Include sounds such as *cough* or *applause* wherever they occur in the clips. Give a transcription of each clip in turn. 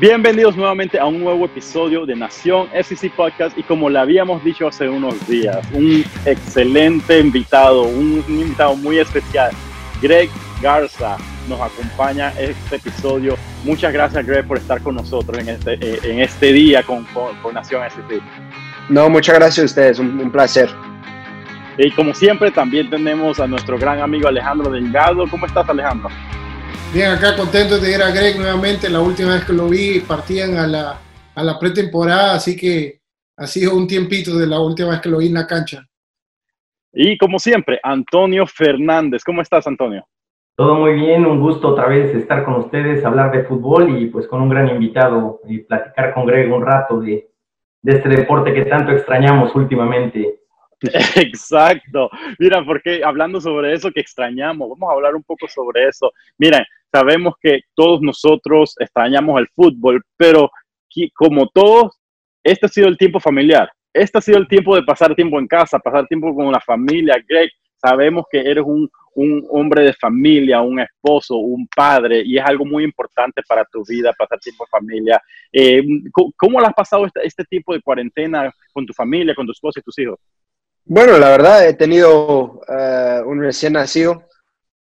Bienvenidos nuevamente a un nuevo episodio de Nación SEC Podcast y como le habíamos dicho hace unos días, un excelente invitado, un, invitado muy especial, Greg Garza, nos acompaña este episodio. Muchas gracias Greg por estar con nosotros en este, eh, en este día con, con, Nación SEC. No, muchas gracias a ustedes, un, un placer. Y como siempre también tenemos a nuestro gran amigo Alejandro Delgado. ¿Cómo estás Alejandro? Bien, acá contento de ir a Greg nuevamente. La última vez que lo vi partían a la, a la pretemporada, así que ha sido un tiempito de la última vez que lo vi en la cancha. Y como siempre, Antonio Fernández. ¿Cómo estás, Antonio? Todo muy bien, un gusto otra vez estar con ustedes, hablar de fútbol y pues con un gran invitado y platicar con Greg un rato de, de este deporte que tanto extrañamos últimamente. *laughs* Exacto. Mira, porque hablando sobre eso que extrañamos, vamos a hablar un poco sobre eso. Miren, sabemos que todos nosotros extrañamos el fútbol, pero como todos, este ha sido el tiempo familiar. Este ha sido el tiempo de pasar tiempo en casa, pasar tiempo con la familia. Greg, sabemos que eres un, hombre de familia, un esposo, un padre, y es algo muy importante para tu vida, pasar tiempo en familia. Eh, ¿Cómo lo has pasado este, este tipo de cuarentena con tu familia, con tu esposa y tus hijos? Bueno, la verdad, he tenido uh, un recién nacido.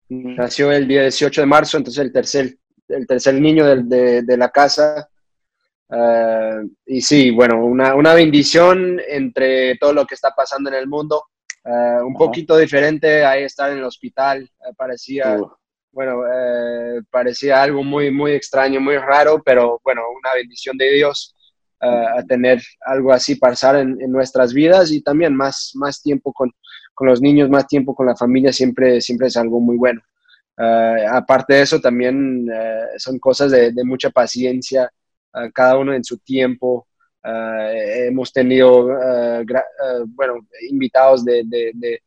Nació el día 18 de marzo, entonces el tercer, el tercer niño de, de, la casa. Uh, y sí, bueno, una, una, bendición entre todo lo que está pasando en el mundo. Uh, un poquito diferente ahí estar en el hospital. parecía, bueno, parecía algo muy, muy extraño, muy raro, pero bueno, una bendición de Dios a tener algo así pasar en, en, nuestras vidas y también más, más tiempo con, con, los niños, más tiempo con la familia siempre, siempre es algo muy bueno. Uh, aparte de eso, también uh, son cosas de, de mucha paciencia, uh, cada uno en su tiempo. hemos tenido, bueno, invitados de, de, de,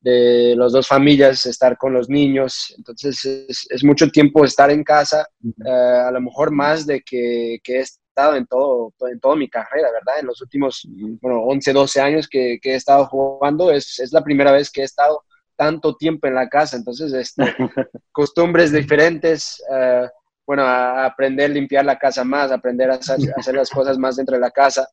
de las dos familias, estar con los niños. Entonces, es, es mucho tiempo estar en casa, a lo mejor más de que, que es estado en todo, en toda mi carrera, ¿verdad? En los últimos, bueno, 11, 12 años que, que he estado jugando, es, es, la primera vez que he estado tanto tiempo en la casa, entonces, este, *laughs* costumbres diferentes, uh, bueno, a aprender a limpiar la casa más, aprender a hacer, a hacer las cosas más dentro de la casa,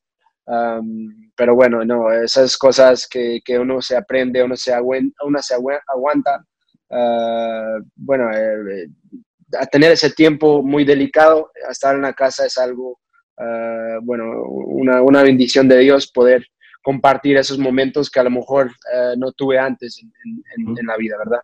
um, pero bueno, no, esas cosas que, que, uno se aprende, uno se aguanta, uno se aguanta uh, bueno, eh, a tener ese tiempo muy delicado, a estar en la casa es algo Ah, bueno, una, una, bendición de Dios poder compartir esos momentos que a lo mejor uh, no tuve antes en, en, en, la vida, ¿verdad?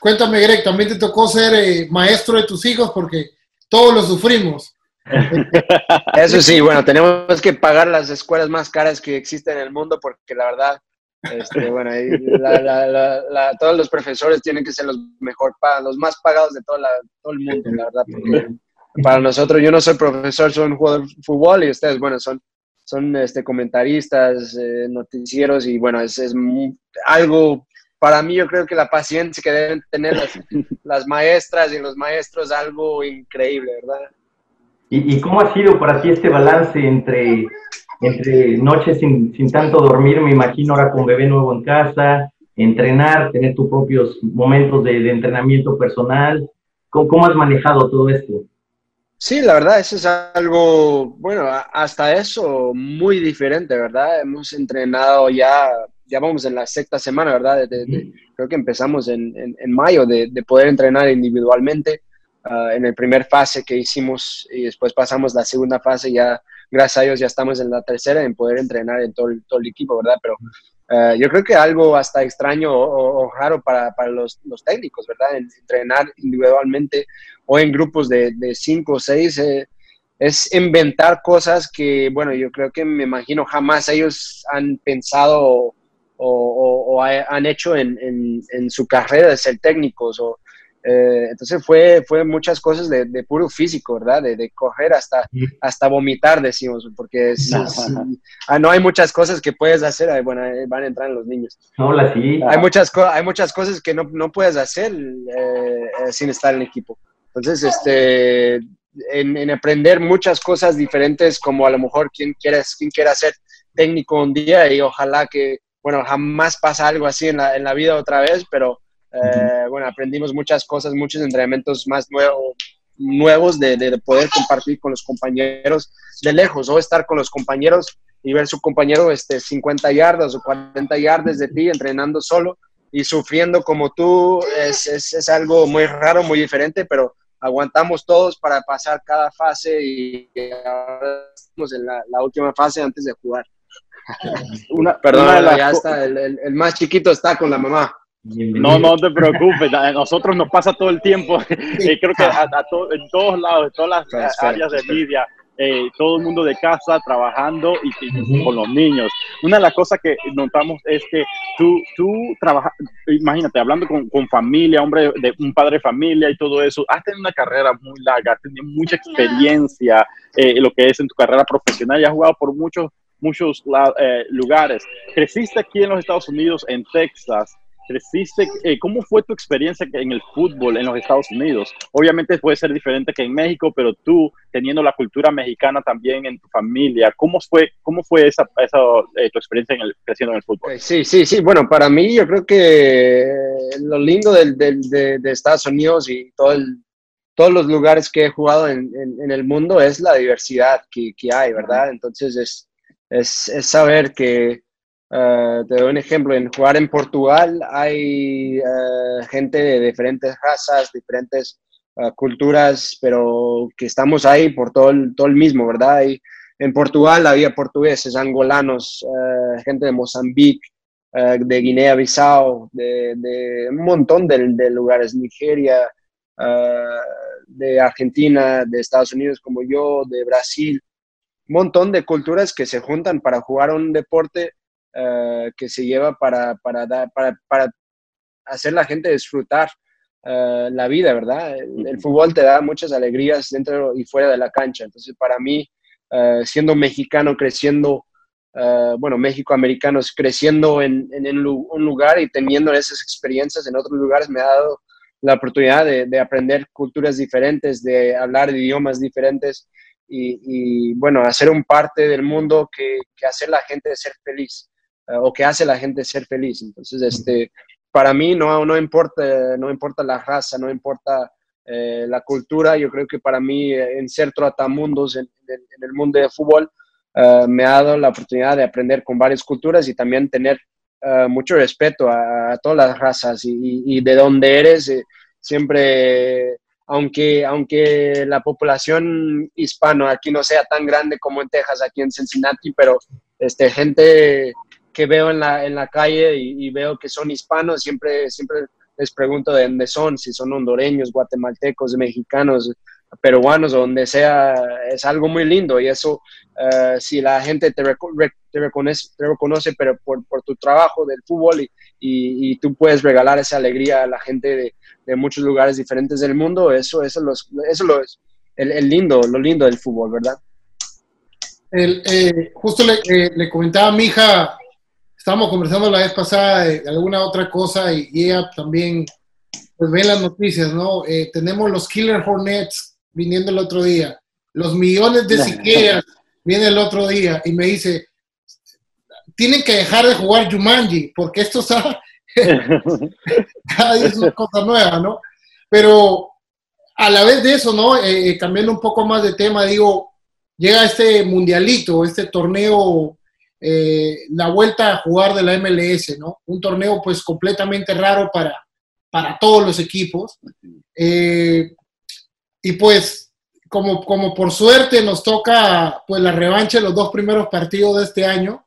Cuéntame, Greg, ¿también te tocó ser eh, maestro de tus hijos? Porque todos lo sufrimos. *laughs* Eso sí, bueno, tenemos que pagar las escuelas más caras que existen en el mundo porque la verdad, este, bueno, la, la, la, todos los profesores tienen que ser los mejor los más pagados de todo, todo el mundo, la verdad, porque para nosotros, yo no soy profesor, soy un jugador de fútbol y ustedes, bueno, son, son este, comentaristas, eh, noticieros y bueno, es, es algo, para mí yo creo que la paciencia que deben tener las, *laughs* las maestras y los maestros, algo increíble, ¿verdad? ¿Y, ¿Y, cómo ha sido para ti este balance entre, entre noches sin, sin tanto dormir, me imagino ahora con bebé nuevo en casa, entrenar, tener tus propios momentos de, de entrenamiento personal? ¿Cómo, ¿Cómo has manejado todo esto? Sí, la verdad, eso es algo, bueno, hasta eso muy diferente, ¿verdad? Hemos entrenado ya, ya vamos en la sexta semana, ¿verdad? creo que empezamos en, en, mayo de, de, poder entrenar individualmente. Uh, en el primer fase que hicimos y después pasamos la segunda fase, ya gracias a Dios ya estamos en la tercera en poder entrenar en todo, todo el equipo, ¿verdad? Pero uh, yo creo que algo hasta extraño o, raro para, para los, técnicos, ¿verdad? Entrenar individualmente o en grupos de, de cinco o seis, eh, es inventar cosas que, bueno, yo creo que me imagino jamás ellos han pensado o han hecho en, en, en, su carrera de ser técnicos. O, eh, entonces fue, fue muchas cosas de, de puro físico, ¿verdad? De, de, correr hasta, hasta vomitar, decimos, porque es, no. Es, ah, no hay muchas cosas que puedes hacer, bueno, van a entrar los niños. No, la sí. Hay muchas, hay muchas cosas que no, no puedes hacer eh, sin estar en equipo. Entonces, este, en, en, aprender muchas cosas diferentes, como a lo mejor quien quiera, quien quiera ser técnico un día y ojalá que, bueno, jamás pasa algo así en la, en la vida otra vez, pero eh, bueno, aprendimos muchas cosas, muchos entrenamientos más nuevos, nuevos de, de, poder compartir con los compañeros de lejos o estar con los compañeros y ver su compañero este, 50 yardas o 40 yardas de ti entrenando solo y sufriendo como tú es, es, es algo muy raro, muy diferente, pero aguantamos todos para pasar cada fase y ahora estamos en la, la última fase antes de jugar. *laughs* Una, Perdón, ya está, el, el, el, más chiquito está con la mamá. No, no te preocupes, a nosotros nos pasa todo el tiempo, *laughs* eh, creo que a, a to, en todos lados, en todas las Perfecto. áreas de media, eh, todo el mundo de casa trabajando y, y, con los niños. Una de las cosas que notamos es que tú, tú trabajas, imagínate, hablando con, con, familia, hombre, de un padre de familia y todo eso, has tenido una carrera muy larga, has tenido mucha experiencia eh, en lo que es en tu carrera profesional y has jugado por muchos, muchos eh, lugares. Creciste aquí en los Estados Unidos, en Texas creciste, eh, ¿cómo fue tu experiencia en el fútbol en los Estados Unidos? Obviamente puede ser diferente que en México, pero tú teniendo la cultura mexicana también en tu familia, ¿cómo fue, cómo fue esa, esa eh, tu experiencia en el, creciendo en el fútbol? Sí, sí, sí. Bueno, para mí yo creo que lo lindo de, Estados Unidos y todo todos los lugares que he jugado en, en, el mundo es la diversidad que, que hay, ¿verdad? Entonces es, es, es saber que Uh, te doy un ejemplo, en jugar en Portugal hay uh, gente de diferentes razas, diferentes uh, culturas, pero que estamos ahí por todo el, todo el mismo, ¿verdad? Y en Portugal había portugueses, angolanos, gente de Mozambique, de Guinea-Bissau, de, un montón de, de lugares, Nigeria, de Argentina, de Estados Unidos como yo, de Brasil, un montón de culturas que se juntan para jugar un deporte uh, que se lleva para, para, dar, para, para hacer la gente disfrutar uh, la vida, ¿verdad? El, el, fútbol te da muchas alegrías dentro y fuera de la cancha. Entonces, para mí, uh, siendo mexicano, creciendo, bueno, México-americanos, creciendo en, en, en, un lugar y teniendo esas experiencias en otros lugares, me ha dado la oportunidad de, de aprender culturas diferentes, de hablar idiomas diferentes. Y, y, bueno, hacer un parte del mundo que, que hacer la gente ser feliz. Eh, o que hace la gente ser feliz. Entonces, este, para mí no, no, importa, no importa la raza, no importa eh, la cultura, yo creo que para mí eh, en ser tratamundos en, en, en el mundo del fútbol uh, me ha dado la oportunidad de aprender con varias culturas y también tener mucho respeto a, a, todas las razas y, y, y de dónde eres, eh, siempre aunque, aunque la población hispana aquí no sea tan grande como en Texas, aquí en Cincinnati, pero este, gente que veo en la, en la calle y, veo que son hispanos, siempre, siempre les pregunto de dónde son, si son hondureños, guatemaltecos, mexicanos, peruanos o donde sea, es algo muy lindo y eso, uh, si la gente te, reco te, reconoce, te reconoce pero por, por, tu trabajo del fútbol y, y, tú puedes regalar esa alegría a la gente de, de muchos lugares diferentes del mundo, eso, eso, los, eso lo es el, el, lindo, lo lindo del fútbol, ¿verdad? El, eh, justo le, eh, le, comentaba a mi hija estábamos conversando la vez pasada de alguna otra cosa y, ella también pues ve las noticias, ¿no? Eh, tenemos los Killer Hornets viniendo el otro día, los millones de siqueas viene el otro día y me dice, tienen que dejar de jugar Jumanji porque esto está, cada *laughs* día es una cosa nueva, ¿no? Pero a la vez de eso, ¿no? Eh, eh, cambiando un poco más de tema, digo, llega este mundialito, este torneo eh, la vuelta a jugar de la MLS, ¿no? Un torneo pues completamente raro para, para todos los equipos. Eh, y pues como, como por suerte nos toca pues la revancha de los dos primeros partidos de este año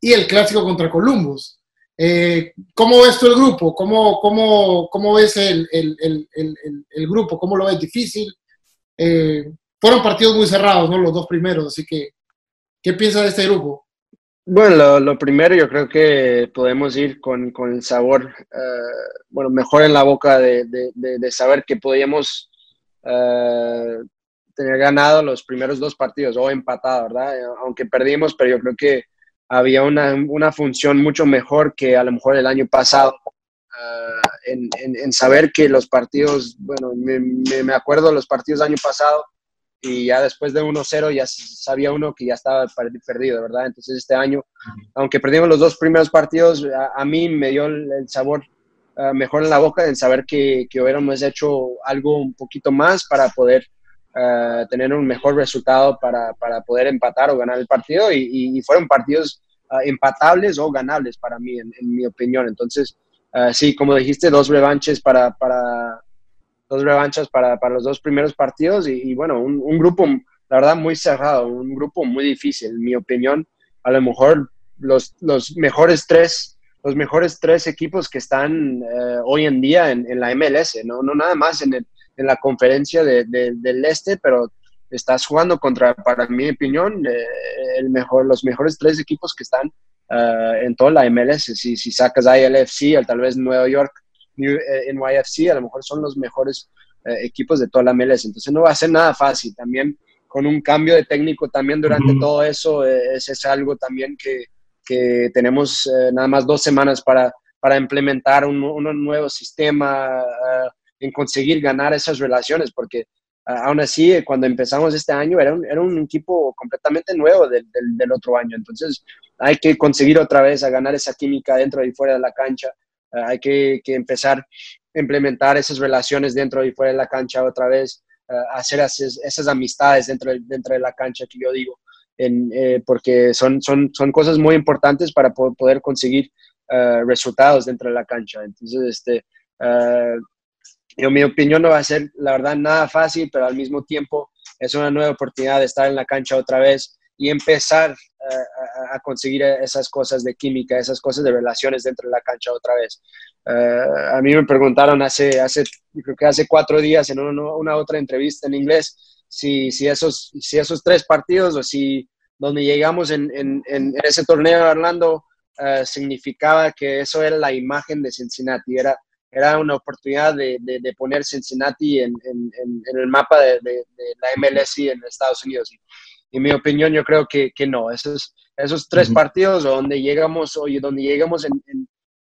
y el clásico contra Columbus. Eh, ¿Cómo ves tú el grupo? ¿Cómo, cómo, cómo ves el, el, el, grupo? ¿Cómo lo ves difícil? Fueron partidos muy cerrados, ¿no? Los dos primeros, así que, ¿qué piensas de este grupo? Bueno, lo, primero yo creo que podemos ir con, con el sabor, uh, bueno, mejor en la boca de, de, de, saber que podíamos uh, tener ganado los primeros dos partidos o empatado, ¿verdad? Aunque perdimos, pero yo creo que había una, una función mucho mejor que a lo mejor el año pasado. Uh, en, en, en, saber que los partidos, bueno, me, me, me acuerdo los partidos del año pasado, y ya después de 1-0 ya sabía uno que ya estaba perdido, ¿verdad? Entonces este año, aunque perdimos los dos primeros partidos, a, a mí me dio el, el sabor uh, mejor en la boca en saber que, que hubiéramos hecho algo un poquito más para poder uh, tener un mejor resultado para, para, poder empatar o ganar el partido y, y fueron partidos uh, empatables o ganables para mí, en, en mi opinión. Entonces, sí, como dijiste, dos revanches para, para dos revanchas para, para, los dos primeros partidos y, bueno, un, grupo, la verdad, muy cerrado, un grupo muy difícil, en mi opinión. A lo mejor los, los mejores tres los mejores tres equipos que están eh, hoy en día en, la MLS, ¿no? no nada más en, el, en la conferencia de, de, del este, pero estás jugando contra, para mi opinión, eh, el mejor, los mejores tres equipos que están uh, en toda la MLS. Si, si sacas ahí el tal vez Nueva York, NYFC, a lo mejor son los mejores equipos de toda la MLS. Entonces no va a ser nada fácil. También con un cambio de técnico también durante uh -huh. todo eso, es, es algo también que que tenemos eh, nada más dos semanas para, para implementar un, un nuevo sistema, uh, en conseguir ganar esas relaciones, porque uh, aún así, cuando empezamos este año, era un, era un equipo completamente nuevo del, del, del, otro año. Entonces, hay que conseguir otra vez a ganar esa química dentro y fuera de la cancha. Uh, hay que, que, empezar a implementar esas relaciones dentro y fuera de la cancha otra vez, hacer esas, esas amistades dentro, dentro de la cancha que yo digo en, eh, porque son, son, son cosas muy importantes para poder conseguir uh, resultados dentro de la cancha. Entonces, este, uh, yo, mi opinión no va a ser, la verdad, nada fácil, pero al mismo tiempo es una nueva oportunidad de estar en la cancha otra vez y empezar uh, a, a, conseguir esas cosas de química, esas cosas de relaciones dentro de la cancha otra vez. a mí me preguntaron hace, hace, creo que hace cuatro días en una, una otra entrevista en inglés, si, si, esos, si esos tres partidos o si donde llegamos en, en, en ese torneo de Orlando uh, significaba que eso era la imagen de Cincinnati, era, era una oportunidad de, de, de poner Cincinnati en, en, el mapa de, de, la MLS en Estados Unidos. Y, en mi opinión, yo creo que, que no. Esos, esos tres uh -huh. partidos donde llegamos, oye, donde llegamos en,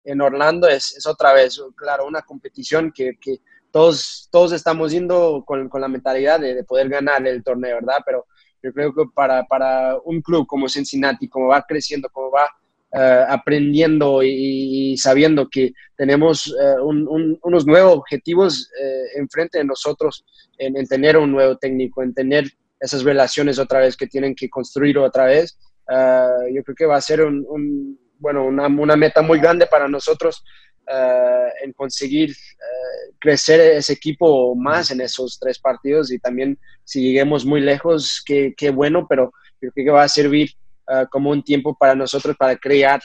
en Orlando es, es, otra vez, claro, una competición que, que todos, todos estamos yendo con, con la mentalidad de, de, poder ganar el torneo, ¿verdad? Pero yo creo que para, para un club como Cincinnati, como va creciendo, como va uh, aprendiendo y, y, sabiendo que tenemos uh, un, un, unos nuevos objetivos uh, enfrente de nosotros, en, en, tener un nuevo técnico, en tener esas relaciones otra vez que tienen que construir otra vez, yo creo que va a ser un, bueno, una, una, meta muy grande para nosotros uh, en conseguir uh, crecer ese equipo más en esos tres partidos y también si lleguemos muy lejos, qué, qué bueno, pero creo que va a servir como un tiempo para nosotros para crear,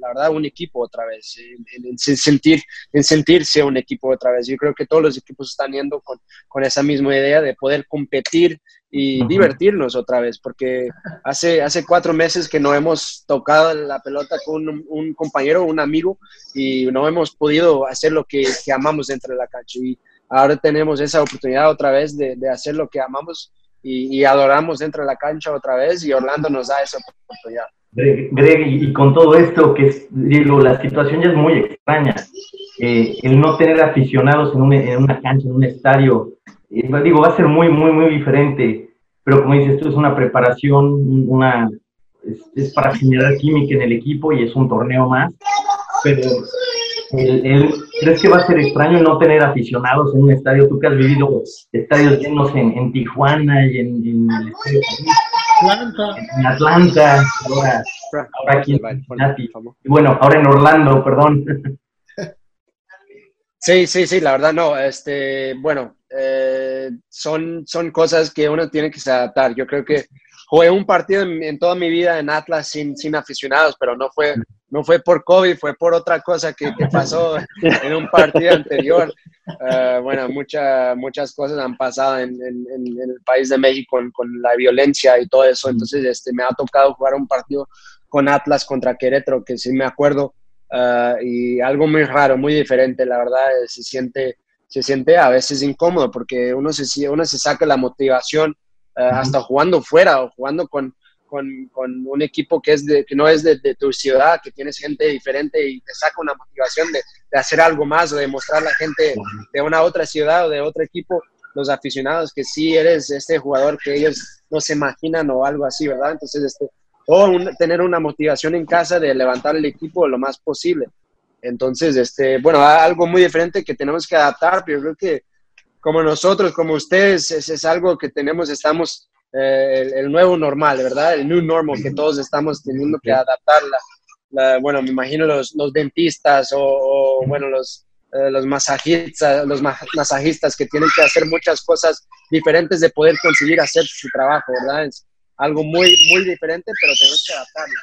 la verdad, un equipo otra vez, en, en, sentir, en sentirse un equipo otra vez. Yo creo que todos los equipos están yendo con, con esa misma idea de poder competir y uh -huh. divertirnos otra vez, porque hace, hace cuatro meses que no hemos tocado la pelota con un, un compañero, un amigo, y no hemos podido hacer lo que, que, amamos dentro de la cancha. Y ahora tenemos esa oportunidad otra vez de, de hacer lo que amamos y, y, adoramos dentro de la cancha otra vez, y Orlando nos da esa oportunidad. Greg, y con todo esto, que es, digo, la situación ya es muy extraña. Eh, el no tener aficionados en una, en una cancha, en un estadio, digo, va a ser muy, muy, muy diferente, pero como dices, esto es una preparación, una, es, es, para generar química en el equipo y es un torneo más, pero el, el, ¿crees que va a ser extraño no tener aficionados en un estadio? Tú que has vivido estadios llenos en, en Tijuana y en, en el estadio Atlanta. En Atlanta, ahora, ahora aquí en Cincinnati. Y bueno, ahora en Orlando, perdón. *laughs* Sí, sí, sí, la verdad no. Este, bueno, eh, son, son cosas que uno tiene que adaptar. Yo creo que jugué un partido en, en, toda mi vida en Atlas sin, sin aficionados, pero no fue, no fue por COVID, fue por otra cosa que, que pasó *laughs* en un partido anterior. Uh, bueno, mucha, muchas cosas han pasado en, en, en el país de México con, con, la violencia y todo eso. Entonces, este, me ha tocado jugar un partido con Atlas contra Querétaro, que sí me acuerdo, uh, y algo muy raro, muy diferente, la verdad, se siente se siente a veces incómodo porque uno se, uno se saca la motivación uh, hasta jugando fuera o jugando con, con, con, un equipo que, es de, que no es de, de, tu ciudad, que tienes gente diferente y te saca una motivación de, de hacer algo más o de mostrar a la gente de una otra ciudad o de otro equipo, los aficionados, que sí eres este jugador que ellos no se imaginan o algo así, ¿verdad? Entonces, este, o un, tener una motivación en casa de levantar el equipo lo más posible. Entonces, este, bueno, algo muy diferente que tenemos que adaptar, pero yo creo que como nosotros, como ustedes, es, es algo que tenemos, estamos, eh, el, nuevo normal, ¿verdad? El new normal que todos estamos teniendo que adaptar. bueno, me imagino los, los dentistas o, bueno, los, eh, los masajistas, los masajistas que tienen que hacer muchas cosas diferentes de poder conseguir hacer su trabajo, ¿verdad? Es algo muy, muy diferente, pero tenemos que adaptarlo.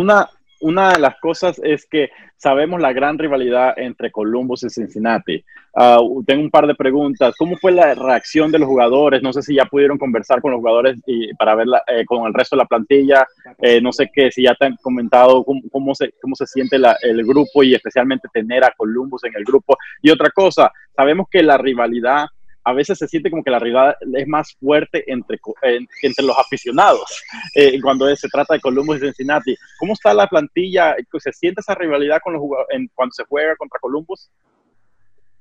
una, una de las cosas es que sabemos la gran rivalidad entre Columbus y Cincinnati. Ah, tengo un par de preguntas. ¿Cómo fue la reacción de los jugadores? No sé si ya pudieron conversar con los jugadores y para ver eh, con el resto de la plantilla. Eh, no sé qué, si ya te han comentado cómo, se, cómo se siente el grupo y especialmente tener a Columbus en el grupo. Y otra cosa, sabemos que la rivalidad a veces se siente como que la rivalidad es más fuerte entre, entre los aficionados *laughs* eh, cuando se trata de Columbus y Cincinnati. ¿Cómo está la plantilla? ¿Se siente esa rivalidad con los en, cuando se juega contra Columbus?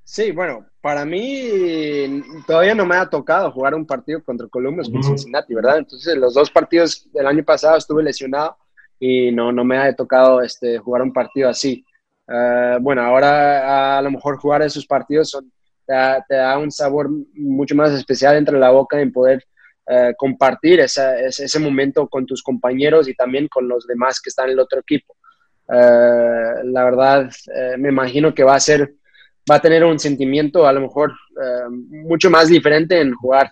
Sí, bueno, para mí todavía no me ha tocado jugar un partido contra Columbus con Cincinnati, ¿verdad? Entonces, los dos partidos del año pasado estuve lesionado y no, no me ha tocado este, jugar un partido así. Ah, bueno, ahora a lo mejor jugar esos partidos son te da, un sabor mucho más especial entre la boca en poder eh, compartir ese, momento con tus compañeros y también con los demás que están en el otro equipo. Eh, la verdad, eh, me imagino que va a ser, va a tener un sentimiento a lo mejor mucho más diferente en jugar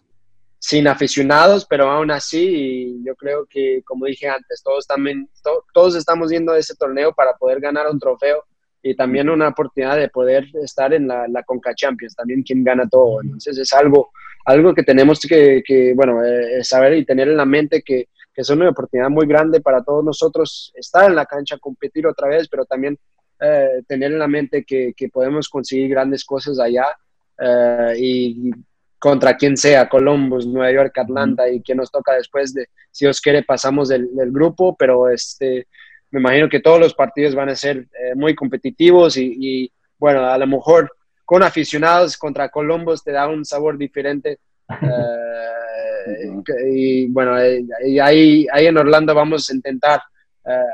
sin aficionados, pero aún así, yo creo que, como dije antes, todos, también, todos estamos viendo ese torneo para poder ganar un trofeo y también una oportunidad de poder estar en la, la Conca Champions, también quien gana todo. Entonces es algo, algo que tenemos que, que bueno, eh, saber y tener en la mente que, que, es una oportunidad muy grande para todos nosotros estar en la cancha, competir otra vez, pero también eh, tener en la mente que, que, podemos conseguir grandes cosas allá eh, y contra quien sea, Columbus, Nueva York, Atlanta y quien nos toca después de, si os quiere, pasamos del, del grupo, pero este me imagino que todos los partidos van a ser eh, muy competitivos y, bueno, a lo mejor con aficionados contra Columbus te da un sabor diferente. *laughs* Eh, y bueno, eh, ahí, ahí en Orlando vamos a intentar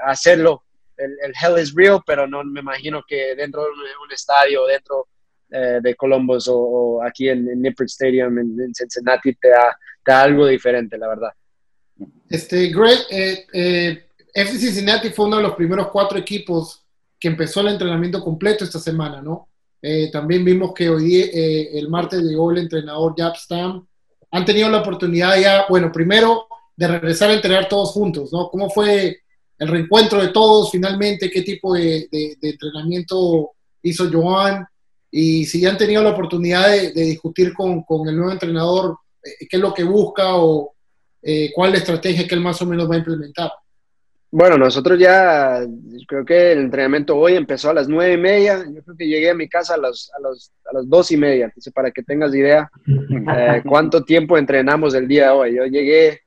hacerlo. El, Hell is real, pero no me imagino que dentro de un, estadio, dentro de Columbus o, aquí en, en Stadium en, Cincinnati te da, te da, algo diferente, la verdad. Este, Greg, eh, FC Cincinnati fue uno de los primeros cuatro equipos que empezó el entrenamiento completo esta semana, ¿no? Eh, también vimos que hoy eh, el martes llegó el entrenador Jab Stam. Han tenido la oportunidad ya, bueno, primero de regresar a entrenar todos juntos, ¿no? ¿Cómo fue el reencuentro de todos finalmente? ¿Qué tipo de, entrenamiento hizo Joan? Y si ya han tenido la oportunidad de, discutir con, el nuevo entrenador eh, qué es lo que busca o cuál es la estrategia que él más o menos va a implementar. Bueno, nosotros ya, creo que el entrenamiento hoy empezó a las nueve y media. Yo creo que llegué a mi casa a, los, a, los, a las dos y media. Entonces, para que tengas idea eh, *laughs* cuánto tiempo entrenamos el día de hoy. Yo llegué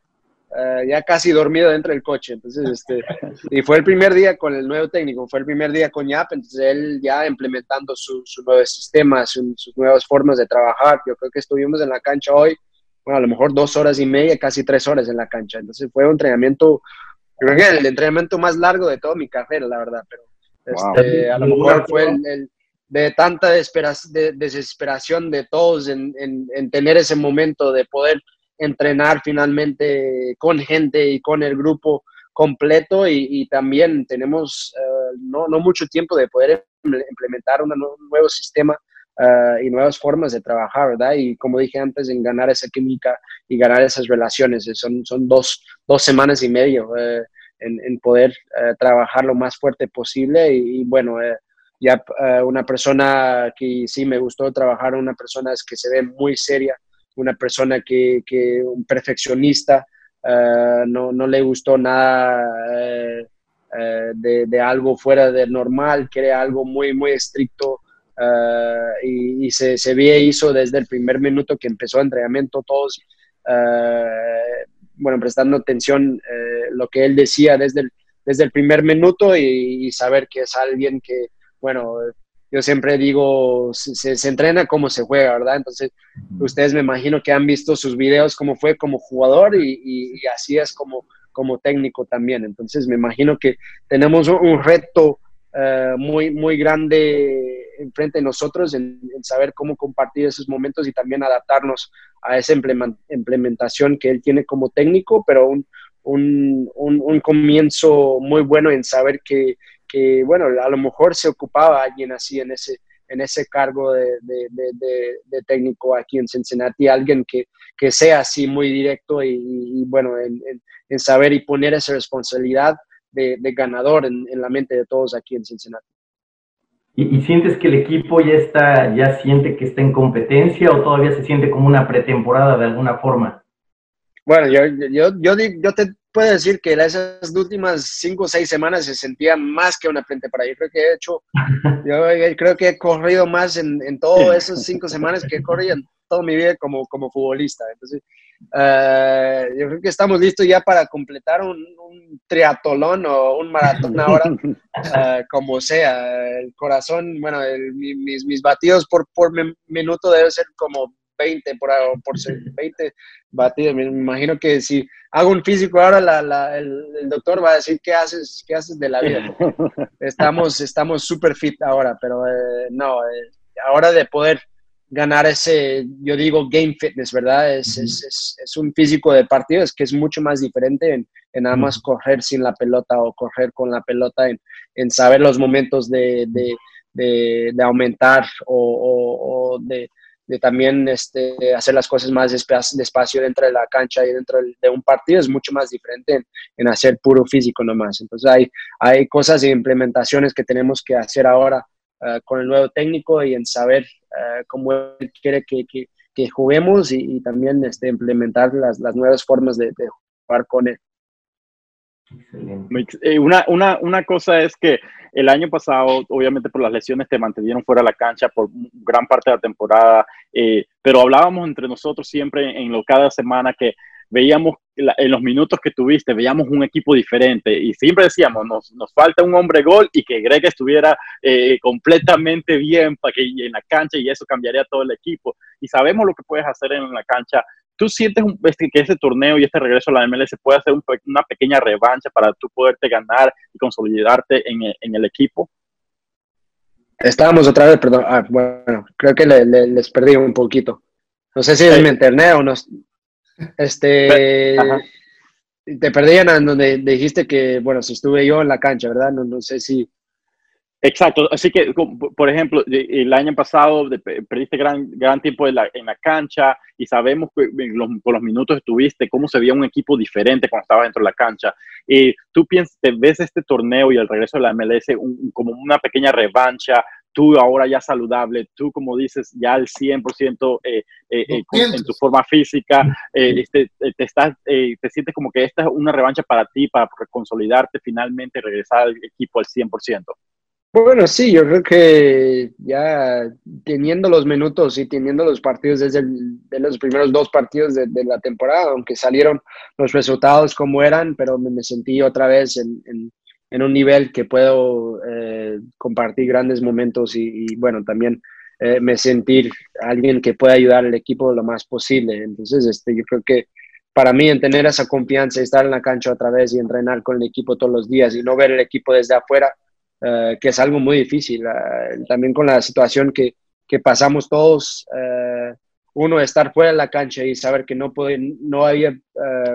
eh, ya casi dormido dentro del coche. Entonces, este, y fue el primer día con el nuevo técnico, fue el primer día con YAP. Entonces, él ya implementando su, su nuevo sistema, sus nuevas formas de trabajar. Yo creo que estuvimos en la cancha hoy, bueno, a lo mejor dos horas y media, casi tres horas en la cancha. Entonces, fue un entrenamiento creo que el entrenamiento más largo de toda mi carrera, la verdad, pero este, a lo mejor fue el, de tanta desesperación de todos en, en, tener ese momento de poder entrenar finalmente con gente y con el grupo completo y, también tenemos eh, no, no, mucho tiempo de poder implementar un nuevo sistema Ah, y nuevas formas de trabajar, ¿verdad? Y como dije antes, en ganar esa química y ganar esas relaciones. Son, son dos, dos semanas y medio eh, en, en, poder eh, trabajar lo más fuerte posible. Y, bueno, eh, ya una persona que sí me gustó trabajar, una persona que se ve muy seria, una persona que, que un perfeccionista, no, no, le gustó nada. de, de, algo fuera de normal, quiere algo muy, muy estricto, Ah, y, se, se ve, hizo desde el primer minuto que empezó el entrenamiento, todos, ah, bueno, prestando atención eh, lo que él decía desde el, desde el primer minuto y, saber que es alguien que, bueno, yo siempre digo, se, se, entrena como se juega, ¿verdad? Entonces, ustedes me imagino que han visto sus videos, cómo fue como jugador y, y así es como, como técnico también. Entonces me imagino que tenemos un reto eh, muy, muy grande enfrente de nosotros en, saber cómo compartir esos momentos y también adaptarnos a esa implementación que él tiene como técnico, pero un, un, un, comienzo muy bueno en saber que, que, bueno, a lo mejor se ocupaba alguien así en ese, en ese cargo de, de, técnico aquí en Cincinnati, alguien que, que sea así muy directo y, bueno, en, en, saber y poner esa responsabilidad de, ganador en, la mente de todos aquí en Cincinnati. ¿Y, sientes que el equipo ya está, ya siente que está en competencia o todavía se siente como una pretemporada de alguna forma? Bueno, yo, yo, yo, yo te puedo decir que esas últimas cinco o seis semanas se sentía más que una pretemporada. Yo creo que he hecho, *laughs* yo creo que he corrido más en, en todas esas cinco semanas que he corrido en toda mi vida como, como futbolista. Entonces, uh, yo creo que estamos listos ya para completar un, un triatlón o un maratón ahora, uh, *laughs* como sea. El corazón, bueno, mis, mis batidos por, por minuto debe ser como 20 por, por 20 batidos. Me imagino que si hago un físico ahora, la, la, el, doctor va a decir, ¿qué haces, qué haces de la vida? *laughs* Estamos estamos súper fit ahora, pero eh, no, eh, ahora de poder ganar ese, yo digo, game fitness, ¿verdad? Es, es, es, un físico de partido, es que es mucho más diferente en, en nada más correr sin la pelota o correr con la pelota, en, en saber los momentos de, de, de, aumentar o, o, de, de, también este, hacer las cosas más despacio dentro de la cancha y dentro de un partido, es mucho más diferente en, en hacer puro físico nomás. Entonces hay, hay cosas e implementaciones que tenemos que hacer ahora eh, con el nuevo técnico y en saber uh, cómo él quiere que, que, que juguemos y, y, también este, implementar las, las nuevas formas de, de, jugar con él. Eh, una, una, una cosa es que el año pasado, obviamente por las lesiones, te mantuvieron fuera de la cancha por gran parte de la temporada, eh, pero hablábamos entre nosotros siempre en lo cada semana que veíamos en los minutos que tuviste, veíamos un equipo diferente y siempre decíamos, nos, nos falta un hombre gol y que Greg estuviera eh, completamente bien para que en la cancha y eso cambiaría todo el equipo. Y sabemos lo que puedes hacer en la cancha. ¿Tú sientes este, que ese torneo y este regreso a la MLS puede hacer una pequeña revancha para tú poderte ganar y consolidarte en, en el equipo? Estábamos otra vez, perdón, ah, bueno, creo que le, les perdí un poquito. No sé si es mi internet o no, este, te perdían en donde dijiste que, bueno, si estuve yo en la cancha, ¿verdad? No, no sé si... Exacto, así que, por ejemplo, el año pasado perdiste gran, gran tiempo en la, en la cancha y sabemos que los, por los minutos estuviste, cómo se veía un equipo diferente cuando estabas dentro de la cancha. Y tú piensas, ves este torneo y el regreso de la MLS como una pequeña revancha tú ahora ya saludable, tú como dices, ya al 100% eh, eh, eh en tu forma física, *laughs* eh, este, te, estás, te sientes como que esta es una revancha para ti, para consolidarte finalmente, regresar al equipo al 100%. Bueno, sí, yo creo que ya teniendo los minutos y teniendo los partidos desde de los primeros dos partidos de, la temporada, aunque salieron los resultados como eran, pero me, sentí otra vez en en un nivel que puedo eh, compartir grandes momentos y, bueno, también eh, me sentir alguien que pueda ayudar al equipo lo más posible. Entonces, este, yo creo que para mí en tener esa confianza, estar en la cancha otra vez y entrenar con el equipo todos los días y no ver el equipo desde afuera, eh, que es algo muy difícil. también con la situación que, que pasamos todos, uno estar fuera de la cancha y saber que no, puede, no había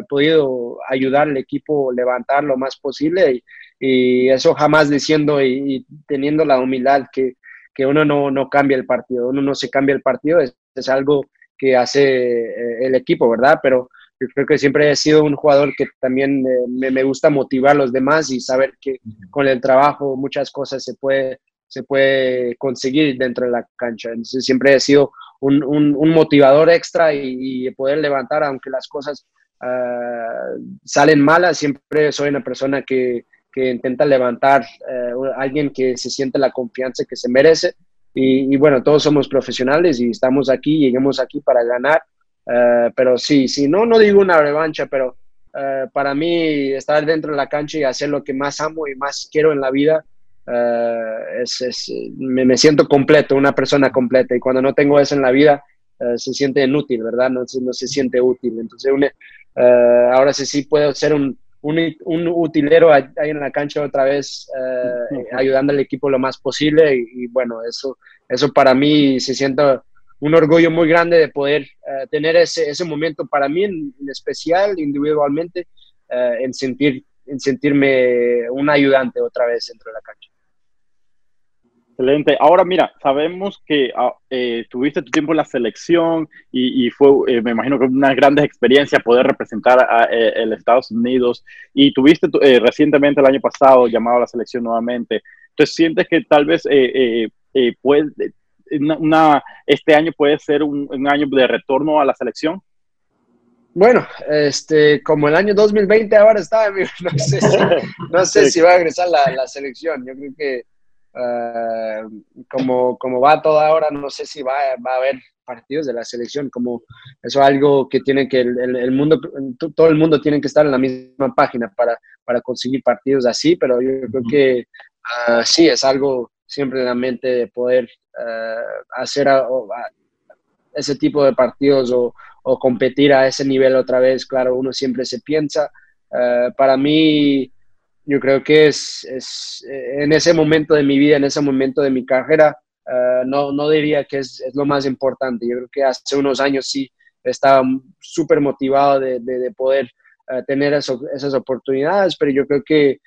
podido ayudar al equipo levantar lo más posible y, y eso jamás diciendo y, teniendo la humildad que, que uno no, no, cambia el partido, uno no se cambia el partido, es, es algo que hace eh, el equipo, ¿verdad? Pero yo creo que siempre he sido un jugador que también eh, me, me, gusta motivar a los demás y saber que con el trabajo muchas cosas se puede, se puede conseguir dentro de la cancha. Entonces siempre he sido un, un, un motivador extra y, y, poder levantar, aunque las cosas uh, salen malas, siempre soy una persona que, que intenta levantar eh, a alguien que se siente la confianza que se merece. Y, bueno, todos somos profesionales y estamos aquí, llegamos aquí para ganar. Eh, pero sí, sí, no, no digo una revancha, pero eh, para mí estar dentro de la cancha y hacer lo que más amo y más quiero en la vida, es me, me, siento completo, una persona completa. Y cuando no tengo eso en la vida, se siente inútil, ¿verdad? No, no se siente útil. Entonces, ahora sí, sí puedo ser un, un, un, utilero ahí en la cancha otra vez, eh, ayudando al equipo lo más posible. Y, bueno, eso, eso para mí se siente un orgullo muy grande de poder eh, tener ese, ese momento para mí en, especial, individualmente, eh, en, sentir, en sentirme un ayudante otra vez dentro de la cancha. Excelente. Ahora mira, sabemos que ah, eh, tuviste tu tiempo en la selección y, fue, eh, me imagino que una grandes experiencia poder representar a, eh, el Estados Unidos y tuviste recientemente el año pasado llamado a la selección nuevamente. Entonces, ¿sientes que tal vez puede, una, este año puede ser un, año de retorno a la selección? Bueno, este, como el año 2020 ahora está, *laughs* no sé si, no sé *laughs* si va a regresar la, la selección. Yo creo que eh, como, como va todo ahora, no sé si va, va, a haber partidos de la selección, como eso es algo que tiene que el, el, mundo, todo el mundo tiene que estar en la misma página para, para conseguir partidos así, pero yo creo que uh, sí, es algo siempre en la mente de poder uh, hacer ese tipo de partidos o, o, competir a ese nivel otra vez, claro, uno siempre se piensa. Uh, para mí, yo creo que es, es, eh, en ese momento de mi vida, en ese momento de mi carrera, uh, no, no diría que es, es, lo más importante. Yo creo que hace unos años sí estaba súper motivado de, de, poder uh, tener esas oportunidades, pero yo creo que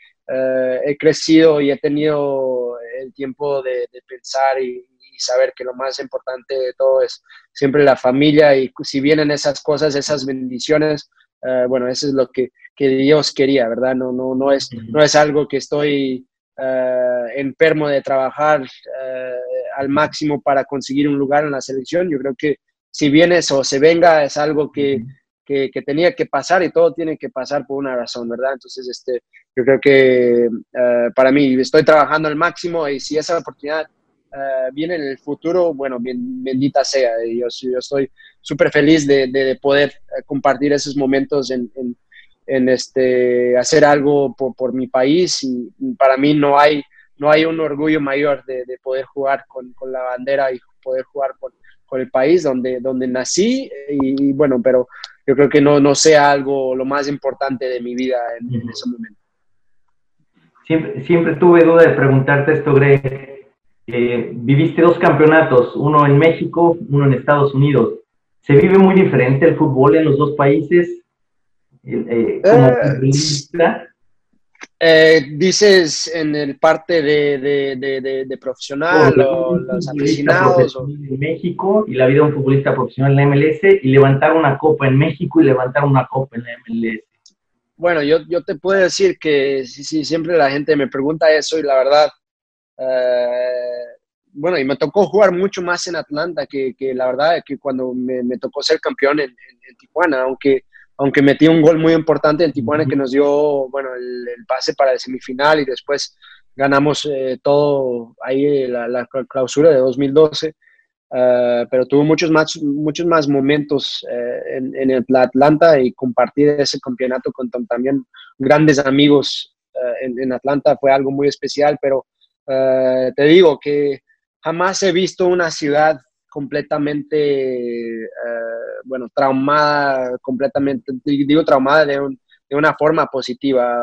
he crecido y he tenido el tiempo de, pensar y, saber que lo más importante de todo es siempre la familia y si vienen esas cosas, esas bendiciones, bueno, eso es lo que que Dios quería, ¿verdad? No, no, no, es, no es algo que estoy uh, enfermo de trabajar uh, al máximo para conseguir un lugar en la selección. Yo creo que si vienes o se venga es algo que, que, que, tenía que pasar y todo tiene que pasar por una razón, ¿verdad? Entonces, este, yo creo que uh, para mí estoy trabajando al máximo y si esa oportunidad viene en el futuro, bueno, bendita sea. Yo, yo estoy súper feliz de, de, poder compartir esos momentos en, en en este, hacer algo por, por, mi país y para mí no hay, no hay un orgullo mayor de, de poder jugar con, con, la bandera y poder jugar con, con, el país donde, donde nací y, bueno, pero yo creo que no, no sea algo lo más importante de mi vida en, en ese momento. Siempre, siempre, tuve duda de preguntarte esto, Greg. Eh, viviste dos campeonatos, uno en México, uno en Estados Unidos. ¿Se vive muy diferente el fútbol en los dos países? Eh, como eh, eh, dices en el parte de, de, de, profesional o, los aficionados. En México y la vida de un futbolista profesional en la MLS y levantar una copa en México y levantar una copa en la MLS. Bueno, yo, yo te puedo decir que sí, sí, siempre la gente me pregunta eso y la verdad, bueno, y me tocó jugar mucho más en Atlanta que, que la verdad que cuando me, me tocó ser campeón en, en Tijuana, aunque aunque metí un gol muy importante en Tijuana que nos dio, bueno, el, pase para el semifinal y después ganamos eh, todo ahí la, clausura de 2012. Eh, pero tuvo muchos más, muchos más momentos eh, en, en, el Atlanta y compartir ese campeonato con también grandes amigos en, en, Atlanta fue algo muy especial, pero te digo que jamás he visto una ciudad completamente bueno, traumada completamente, digo traumada de, de una forma positiva,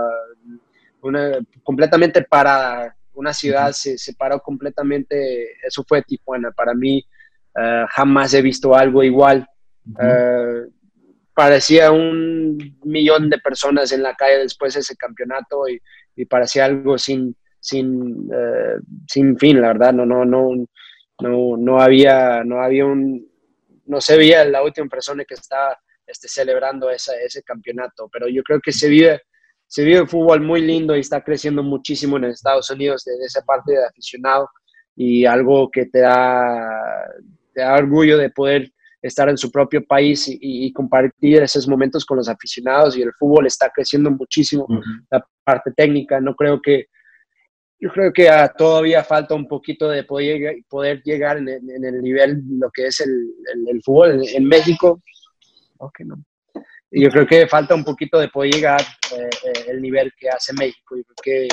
una, completamente parada. Una ciudad se separó completamente, eso fue Tijuana. Para mí uh, jamás he visto algo igual. Parecía un millón de personas en la calle después de ese campeonato y, y parecía algo sin, sin, uh, sin fin, la verdad. No, no, no, no, no, había, no había un, no se veía la última persona que está este, celebrando ese campeonato, pero yo creo que se vive, se vive fútbol muy lindo y está creciendo muchísimo en Estados Unidos de, esa parte de aficionado y algo que te da, te da orgullo de poder estar en su propio país y, compartir esos momentos con los aficionados y el fútbol está creciendo muchísimo, la parte técnica, no creo que yo creo que ah, todavía falta un poquito de poder, poder llegar en, el nivel, lo que es el, el, fútbol en, México. Okay, no. Yo creo que falta un poquito de poder llegar eh, eh, el nivel que hace México. Yo creo que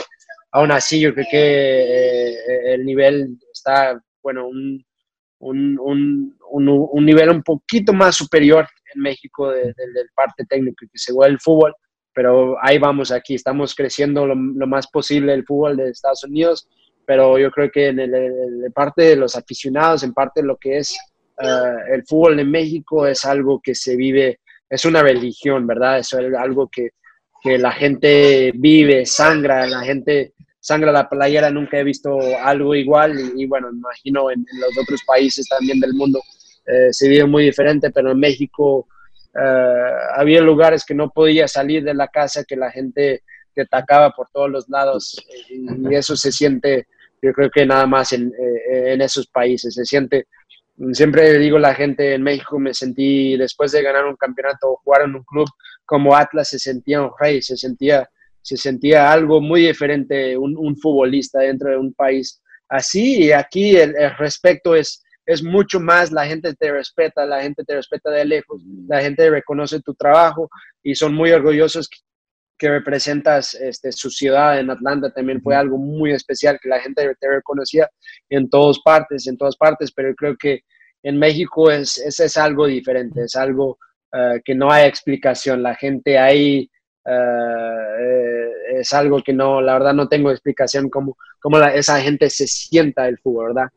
aún así, yo creo que eh, el nivel está, bueno, un, un, un, un, nivel un poquito más superior en México del parte técnico que se juega el fútbol pero ahí vamos aquí, estamos creciendo lo, más posible el fútbol de Estados Unidos, pero yo creo que en, parte de los aficionados, en parte lo que es eh, el fútbol en México es algo que se vive, es una religión, ¿verdad? Es algo que, que la gente vive, sangra, la gente sangra la playera, nunca he visto algo igual y, bueno, imagino en, los otros países también del mundo eh, se vive muy diferente, pero en México eh, había lugares que no podía salir de la casa, que la gente te atacaba por todos los lados y, eso se siente, yo creo que nada más en, eh, en esos países, se siente, siempre digo la gente en México, me sentí después de ganar un campeonato o jugar en un club como Atlas, se sentía un rey, se sentía, se sentía algo muy diferente un, un futbolista dentro de un país así y aquí el, el respeto es es mucho más, la gente te respeta, la gente te respeta de lejos, la gente reconoce tu trabajo y son muy orgullosos que, representas este, su ciudad en Atlanta. También fue algo muy especial que la gente te reconocía en todas partes, en todas partes, pero creo que en México es, es, algo diferente, es algo eh, que no hay explicación. La gente ahí eh, es algo que no, la verdad no tengo explicación cómo, cómo esa gente se sienta el fútbol, ¿verdad?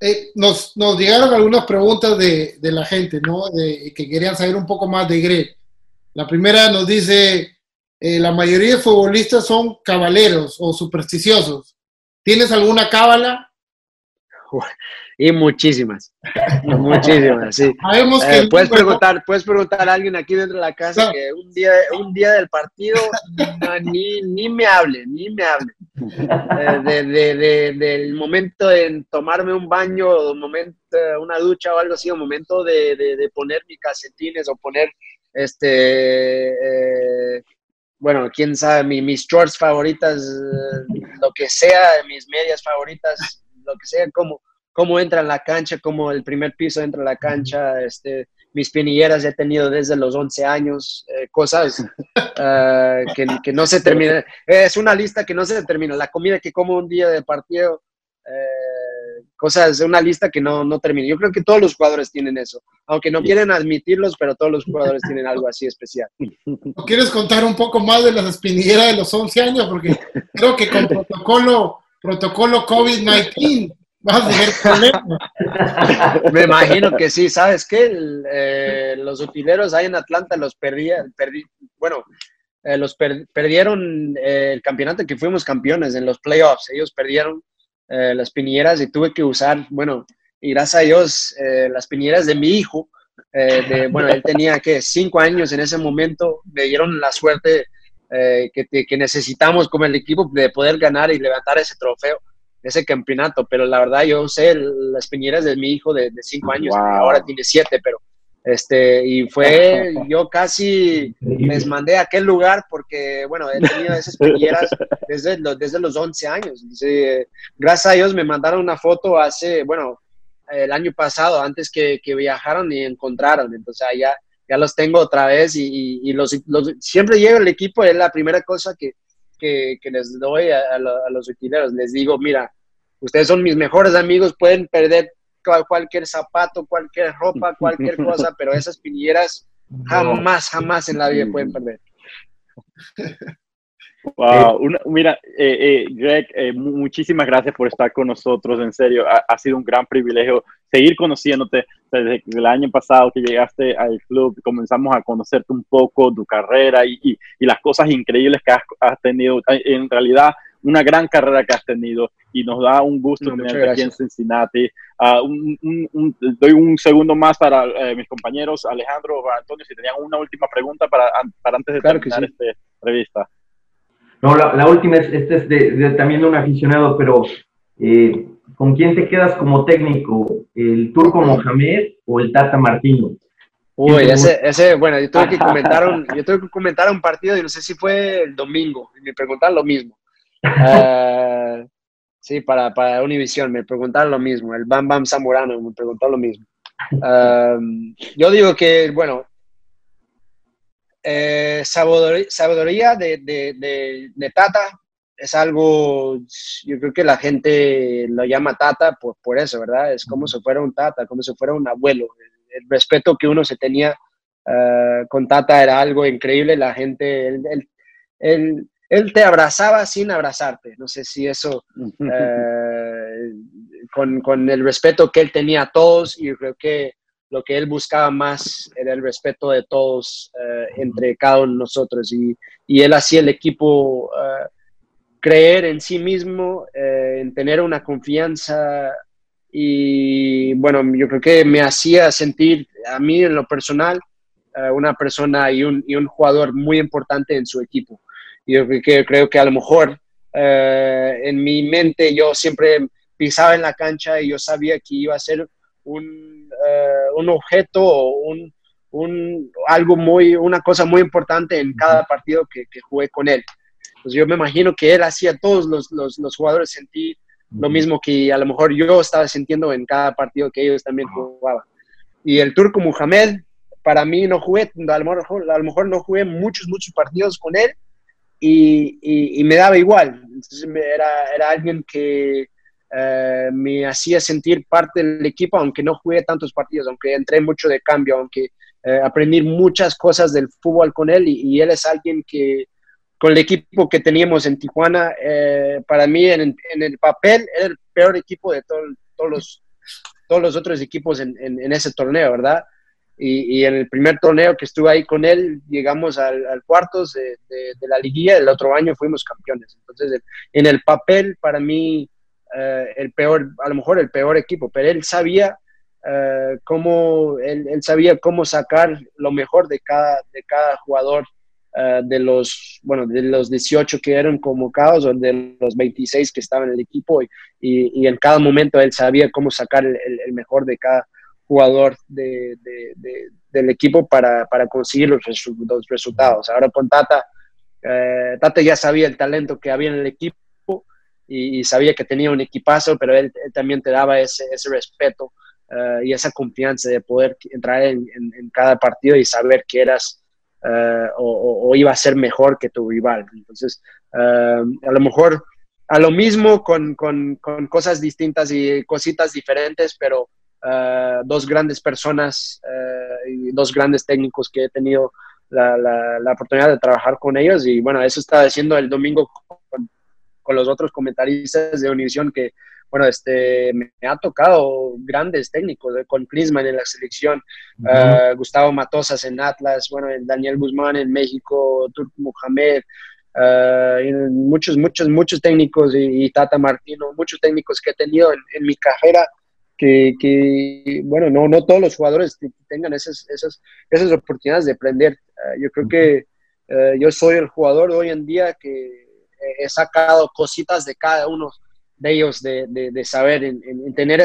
Eh, nos, nos, llegaron algunas preguntas de, de la gente, ¿no? De, que querían saber un poco más de Greg. La primera nos dice, eh, la mayoría de futbolistas son cabaleros o supersticiosos. ¿Tienes alguna cábala? *laughs* Y muchísimas, *laughs* muchísimas, sí. Eh, puedes, preguntar, puedes preguntar a alguien aquí dentro de la casa que un día, un día del partido *laughs* ni, ni, me hable, ni me hable. Eh, de, de, del momento de tomarme un baño, o momento, una ducha o algo así, un momento de, poner mis calcetines o poner, este, eh, bueno, quién sabe, mis shorts favoritas, lo que sea, mis medias favoritas, lo que sea, como cómo entra en la cancha, cómo el primer piso entra en la cancha, este, mis pinilleras he tenido desde los 11 años, eh, cosas uh, *laughs* que, que, no se terminan. Es una lista que no se termina. La comida que como un día de partido, eh, cosas, una lista que no, no termina. Yo creo que todos los jugadores tienen eso, aunque no quieren admitirlos, pero todos los jugadores tienen algo así especial. ¿No quieres contar un poco más de las espinilleras de los 11 años? Porque creo que con *laughs* protocolo, protocolo COVID-19 *laughs* Me imagino que sí, ¿sabes qué? Eh, los utileros ahí en Atlanta los perdí, perdí bueno, eh, los perdieron eh, el campeonato que fuimos campeones en los playoffs. Ellos perdieron las piñeras y tuve que usar, bueno, y gracias a Dios, las piñeras de mi hijo, de, bueno, él tenía que cinco años en ese momento, me dieron la suerte que, que necesitamos como el equipo de poder ganar y levantar ese trofeo ese campeonato, pero la verdad yo sé las piñeras de mi hijo de, cinco años, ahora tiene siete, pero este, y fue, *laughs* yo casi les mandé a aquel lugar porque, bueno, he tenido esas piñeras desde, los, desde los 11 años. gracias a Dios me mandaron una foto hace, bueno, el año pasado, antes que, que viajaron y encontraron, entonces ya, ya los tengo otra vez y, los, siempre llega el equipo, es la primera cosa que, que, les doy a, los utileros. Les digo, mira, ustedes son mis mejores amigos, pueden perder cualquier zapato, cualquier ropa, *laughs* cualquier cosa, pero esas piñeras jamás, jamás en la vida pueden perder. *laughs* Wow, mira, eh, eh, Greg, eh, muchísimas gracias por estar con nosotros, en serio, ha, sido un gran privilegio seguir conociéndote desde el año pasado que llegaste al club, comenzamos a conocerte un poco, tu carrera y, y, las cosas increíbles que has, tenido, en realidad una gran carrera que has tenido y nos da un gusto tenerte aquí en Cincinnati. Ah, doy un segundo más para mis compañeros, Alejandro o Antonio, si tenían una última pregunta para, para antes de terminar esta entrevista. No, la, última es, este es de, también de un aficionado, pero eh, ¿con quién te quedas como técnico? ¿El Turco Mohamed o el Tata Martino? Uy, ese, ese, bueno, yo tuve que *laughs* comentar un, yo tuve que comentar un partido y no sé si fue el domingo, y me preguntaron lo mismo. Uh, sí, para, para Univision, me preguntaron lo mismo. El Bam Bam Zamorano me preguntó lo mismo. Uh, yo digo que, bueno, eh, sabiduría, de, de, de, Tata es algo, yo creo que la gente lo llama Tata por, por eso, ¿verdad? Es como si fuera un Tata, como si fuera un abuelo. El, respeto que uno se tenía eh, con Tata era algo increíble, la gente, él, él, él, te abrazaba sin abrazarte, no sé si eso, eh, con, con, el respeto que él tenía a todos y creo que lo que él buscaba más era el respeto de todos eh, entre cada uno de nosotros. Y, y él hacía el equipo creer en sí mismo, en tener una confianza. Y bueno, yo creo que me hacía sentir a mí en lo personal eh, una persona y un, y un, jugador muy importante en su equipo. Yo creo, creo que a lo mejor eh, en mi mente yo siempre pisaba en la cancha y yo sabía que iba a ser un, eh, un objeto o un, un, algo muy, una cosa muy importante en cada partido que, que jugué con él. Pues yo me imagino que él hacía todos los, los, los, jugadores sentir lo mismo que a lo mejor yo estaba sintiendo en cada partido que ellos también jugaban. Y el turco Mohamed, para mí no jugué, a lo mejor, a lo mejor no jugué muchos, muchos partidos con él y, me daba igual. Entonces era, era alguien que eh, me hacía sentir parte del equipo, aunque no jugué tantos partidos, aunque entré mucho de cambio, aunque eh, aprendí muchas cosas del fútbol con él y, él es alguien que con el equipo que teníamos en Tijuana, eh, para mí en, el papel era el peor equipo de todos los, todos los otros equipos en ese torneo, ¿verdad? Y, en el primer torneo que estuve ahí con él, llegamos al, al cuartos de, de, la liguilla, el otro año fuimos campeones. Entonces, en el papel, para mí, eh, el peor, a lo mejor el peor equipo, pero él sabía eh, cómo, él, él, sabía cómo sacar lo mejor de cada, de cada jugador eh, de los, bueno, de los 18 que eran convocados o de los 26 que estaban en el equipo y, y, en cada momento él sabía cómo sacar el, el mejor de cada jugador de, del equipo para, para conseguir los, resultados. Ahora con Tata, eh, Tata ya sabía el talento que había en el equipo y, sabía que tenía un equipazo, pero él, también te daba ese, respeto eh, y esa confianza de poder entrar en, cada partido y saber que eras eh, o, iba a ser mejor que tu rival. Entonces, a lo mejor a lo mismo con, con, cosas distintas y cositas diferentes, pero eh, dos grandes personas y dos grandes técnicos que he tenido la, la, oportunidad de trabajar con ellos. Y bueno, eso estaba diciendo el domingo con, con los otros comentaristas de Univision que bueno, este, me, ha tocado grandes técnicos, eh, con Klinsmann en la selección, Gustavo Matosas en Atlas, bueno, Daniel Guzmán en México, Turk Mohamed, muchos, muchos, muchos técnicos y, Tata Martino, muchos técnicos que he tenido en, en mi carrera que, bueno, no, no todos los jugadores tengan esas, esas, esas oportunidades de aprender. Ah, yo creo que eh, yo soy el jugador hoy en día que he sacado cositas de cada uno de ellos, de, de, saber, en, tener,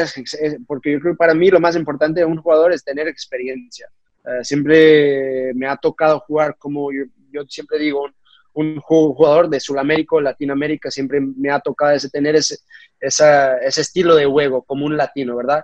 porque yo creo que para mí lo más importante de un jugador es tener experiencia. Ah, siempre me ha tocado jugar como yo, yo siempre digo, un jugador de Sudamérica o Latinoamérica, siempre me ha tocado ese, tener ese, ese estilo de juego como un latino, ¿verdad?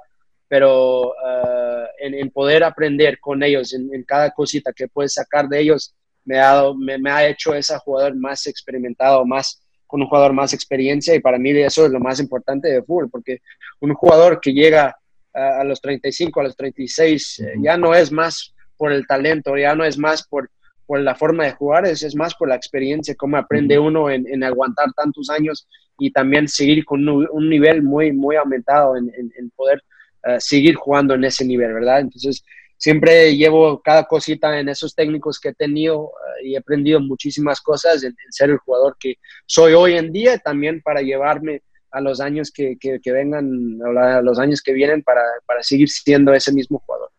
Pero uh, en, poder aprender con ellos, en, cada cosita que puedes sacar de ellos, me ha, dado, me, ha hecho ese jugador más experimentado, más con un jugador más experiencia y para mí eso es lo más importante de fútbol, porque un jugador que llega a, los 35, a los 36, eh, ya no es más por el talento, ya no es más por por la forma de jugar, es, es más por la experiencia, cómo aprende uno en, en aguantar tantos años y también seguir con un, nivel muy, muy aumentado en, en poder uh, seguir jugando en ese nivel, ¿verdad? Entonces, siempre llevo cada cosita en esos técnicos que he tenido uh, y he aprendido muchísimas cosas en, ser el jugador que soy hoy en día, también para llevarme a los años que, que, que vengan, a los años que vienen, para, para seguir siendo ese mismo jugador.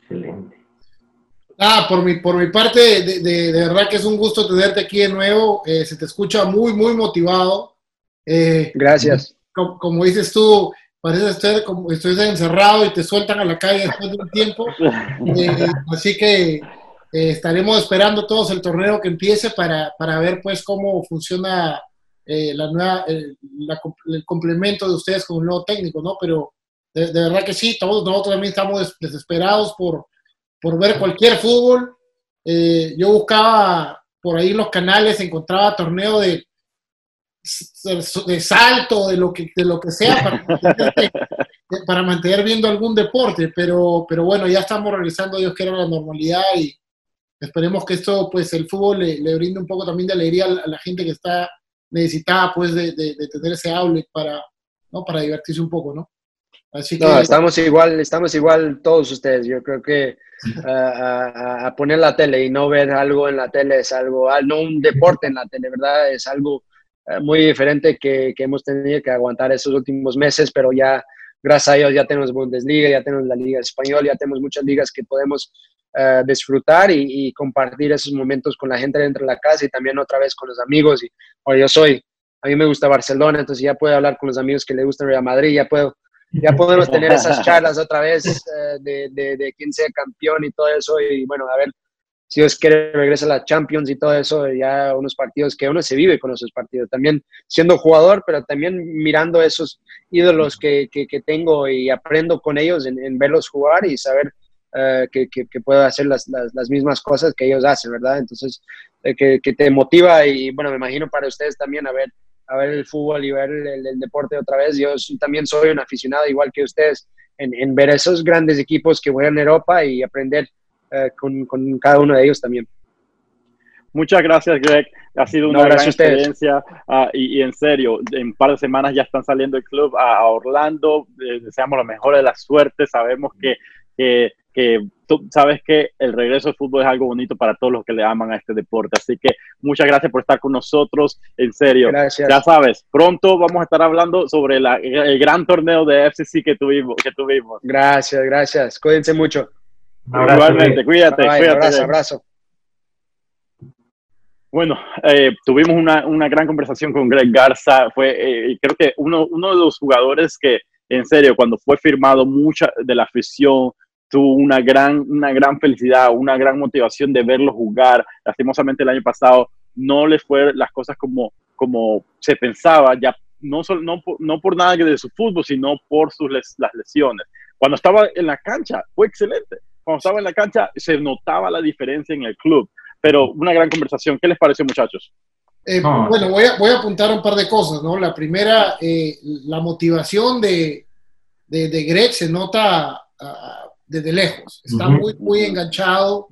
Excelente. Ah, por mi, por mi parte, de, de, verdad que es un gusto tenerte aquí de nuevo. Eh, se te escucha muy, muy motivado. Eh, Gracias. Como, dices tú, parece estar como estoy encerrado y te sueltan a la calle después de un tiempo. *laughs* Eh, así que estaremos esperando todos el torneo que empiece para, para ver pues cómo funciona la nueva, el complemento de ustedes con un nuevo técnico, ¿no? Pero de, de verdad que sí, todos nosotros también estamos desesperados por por ver cualquier fútbol. Eh, yo buscaba por ahí los canales, encontraba torneo de, de salto, de lo que, de lo que sea, para *laughs* para mantener viendo algún deporte, pero, pero bueno, ya estamos regresando, Dios quiera, la normalidad y esperemos que esto, pues el fútbol le, le brinde un poco también de alegría a la gente que está necesitada, pues, de, de, de tener ese outlet para, ¿no? para divertirse un poco, ¿no? Así que... No, estamos igual, estamos igual todos ustedes. Yo creo que *laughs* a, a, poner la tele y no ver algo en la tele es algo, ah, no un deporte en la tele, ¿verdad? Es algo eh, muy diferente que, que, hemos tenido que aguantar esos últimos meses, pero ya, gracias a Dios, ya tenemos Bundesliga, ya tenemos la Liga Española, ya tenemos muchas ligas que podemos uh, disfrutar y, y, compartir esos momentos con la gente dentro de la casa y también otra vez con los amigos. Y, o yo soy, a mí me gusta Barcelona, entonces ya puedo hablar con los amigos que le gustan Real Madrid, ya puedo ya podemos *laughs* tener esas charlas otra vez eh, de, de, de, quién sea campeón y todo eso. Y bueno, a ver, si Dios quiere, regresa a la Champions y todo eso, ya unos partidos que uno se vive con esos partidos. También siendo jugador, pero también mirando esos ídolos que, que, que tengo y aprendo con ellos en, verlos jugar y saber uh, que, que, puedo hacer las, las, las, mismas cosas que ellos hacen, ¿verdad? Entonces, eh, que, que te motiva y bueno, me imagino para ustedes también a ver a ver el fútbol y ver el, el, deporte otra vez. Yo también soy un aficionado, igual que ustedes, en, en ver esos grandes equipos que juegan en Europa y aprender uh, con, con, cada uno de ellos también. Muchas gracias, Greg. Ha sido una no, gran experiencia uh, y, y, en serio, en un par de semanas ya están saliendo el club a, a Orlando. Eh, deseamos lo mejor de la suerte. Sabemos que, que que tú sabes que el regreso al fútbol es algo bonito para todos los que le aman a este deporte. Así que muchas gracias por estar con nosotros. En serio, gracias. ya sabes, pronto vamos a estar hablando sobre la, el gran torneo de FCC que tuvimos. Que tuvimos. Gracias, gracias. Cuídense mucho. Abrazo, Igualmente, cuídate. Bye, cuídate. Abrazo, abrazo. Bueno, eh, tuvimos una, una, gran conversación con Greg Garza. Fue, eh, creo que uno, uno de los jugadores que, en serio, cuando fue firmado, mucha de la afición tuvo una gran, una gran felicidad, una gran motivación de verlo jugar. Lastimosamente el año pasado no le fue las cosas como, como se pensaba, ya no, solo, no, no por nada de su fútbol, sino por sus les, las lesiones. Cuando estaba en la cancha fue excelente. Cuando estaba en la cancha se notaba la diferencia en el club. Pero una gran conversación. ¿Qué les pareció, muchachos? Eh, bueno, voy a, voy a, apuntar un par de cosas, ¿no? La primera, eh, la motivación de, de, de Greg se nota uh, desde lejos. Está muy, muy enganchado,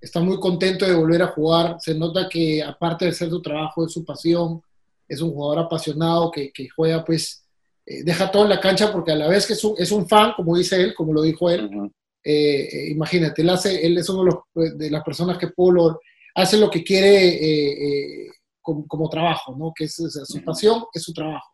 está muy contento de volver a jugar. Se nota que aparte de ser su trabajo, es su pasión. Es un jugador apasionado que, que juega, pues, eh, deja todo en la cancha porque a la vez que es un, es un fan, como dice él, como lo dijo él, uh -huh. eh, imagínate, él, hace, él es uno de, los, pues, de, las personas que Polo hace lo que quiere eh, como, como, trabajo, ¿no? Que es, o sea, su pasión es su trabajo.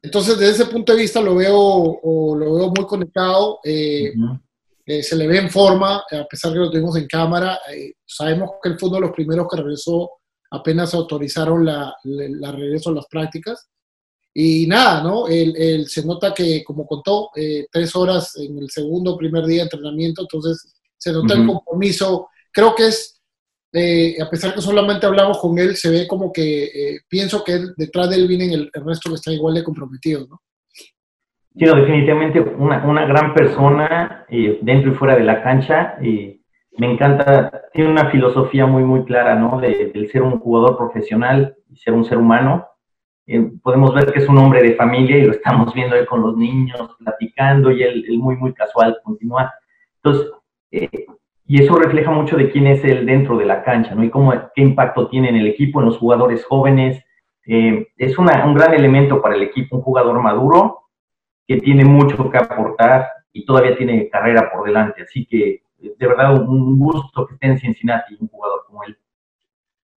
Entonces, desde ese punto de vista lo veo, o, lo veo muy conectado. Uh -huh eh, se le ve en forma, a pesar que lo tuvimos en cámara. Eh, sabemos que él fue uno de los primeros que regresó apenas autorizaron la, la, la regreso a las prácticas. Y nada, ¿no? Él, él se nota que, como contó, eh, tres horas en el segundo primer día de entrenamiento, entonces se nota uh -huh. el compromiso. Creo que es, eh, a pesar que solamente hablamos con él, se ve como que eh, pienso que él, detrás de él vienen el, el resto que está igual de comprometidos, ¿no? Sí, no, definitivamente una, una gran persona eh, dentro y fuera de la cancha. Eh, me encanta, tiene una filosofía muy, muy clara, ¿no? De, del ser un jugador profesional y ser un ser humano. Eh, podemos ver que es un hombre de familia y lo estamos viendo ahí con los niños, platicando y él, él muy, muy casual, continúa. Entonces, eh, y eso refleja mucho de quién es él dentro de la cancha, ¿no? Y cómo, qué impacto tiene en el equipo, en los jugadores jóvenes. Eh, es una, un gran elemento para el equipo, un jugador maduro que tiene mucho que aportar y todavía tiene carrera por delante. Así que de verdad un gusto que esté en Cincinnati un jugador como él.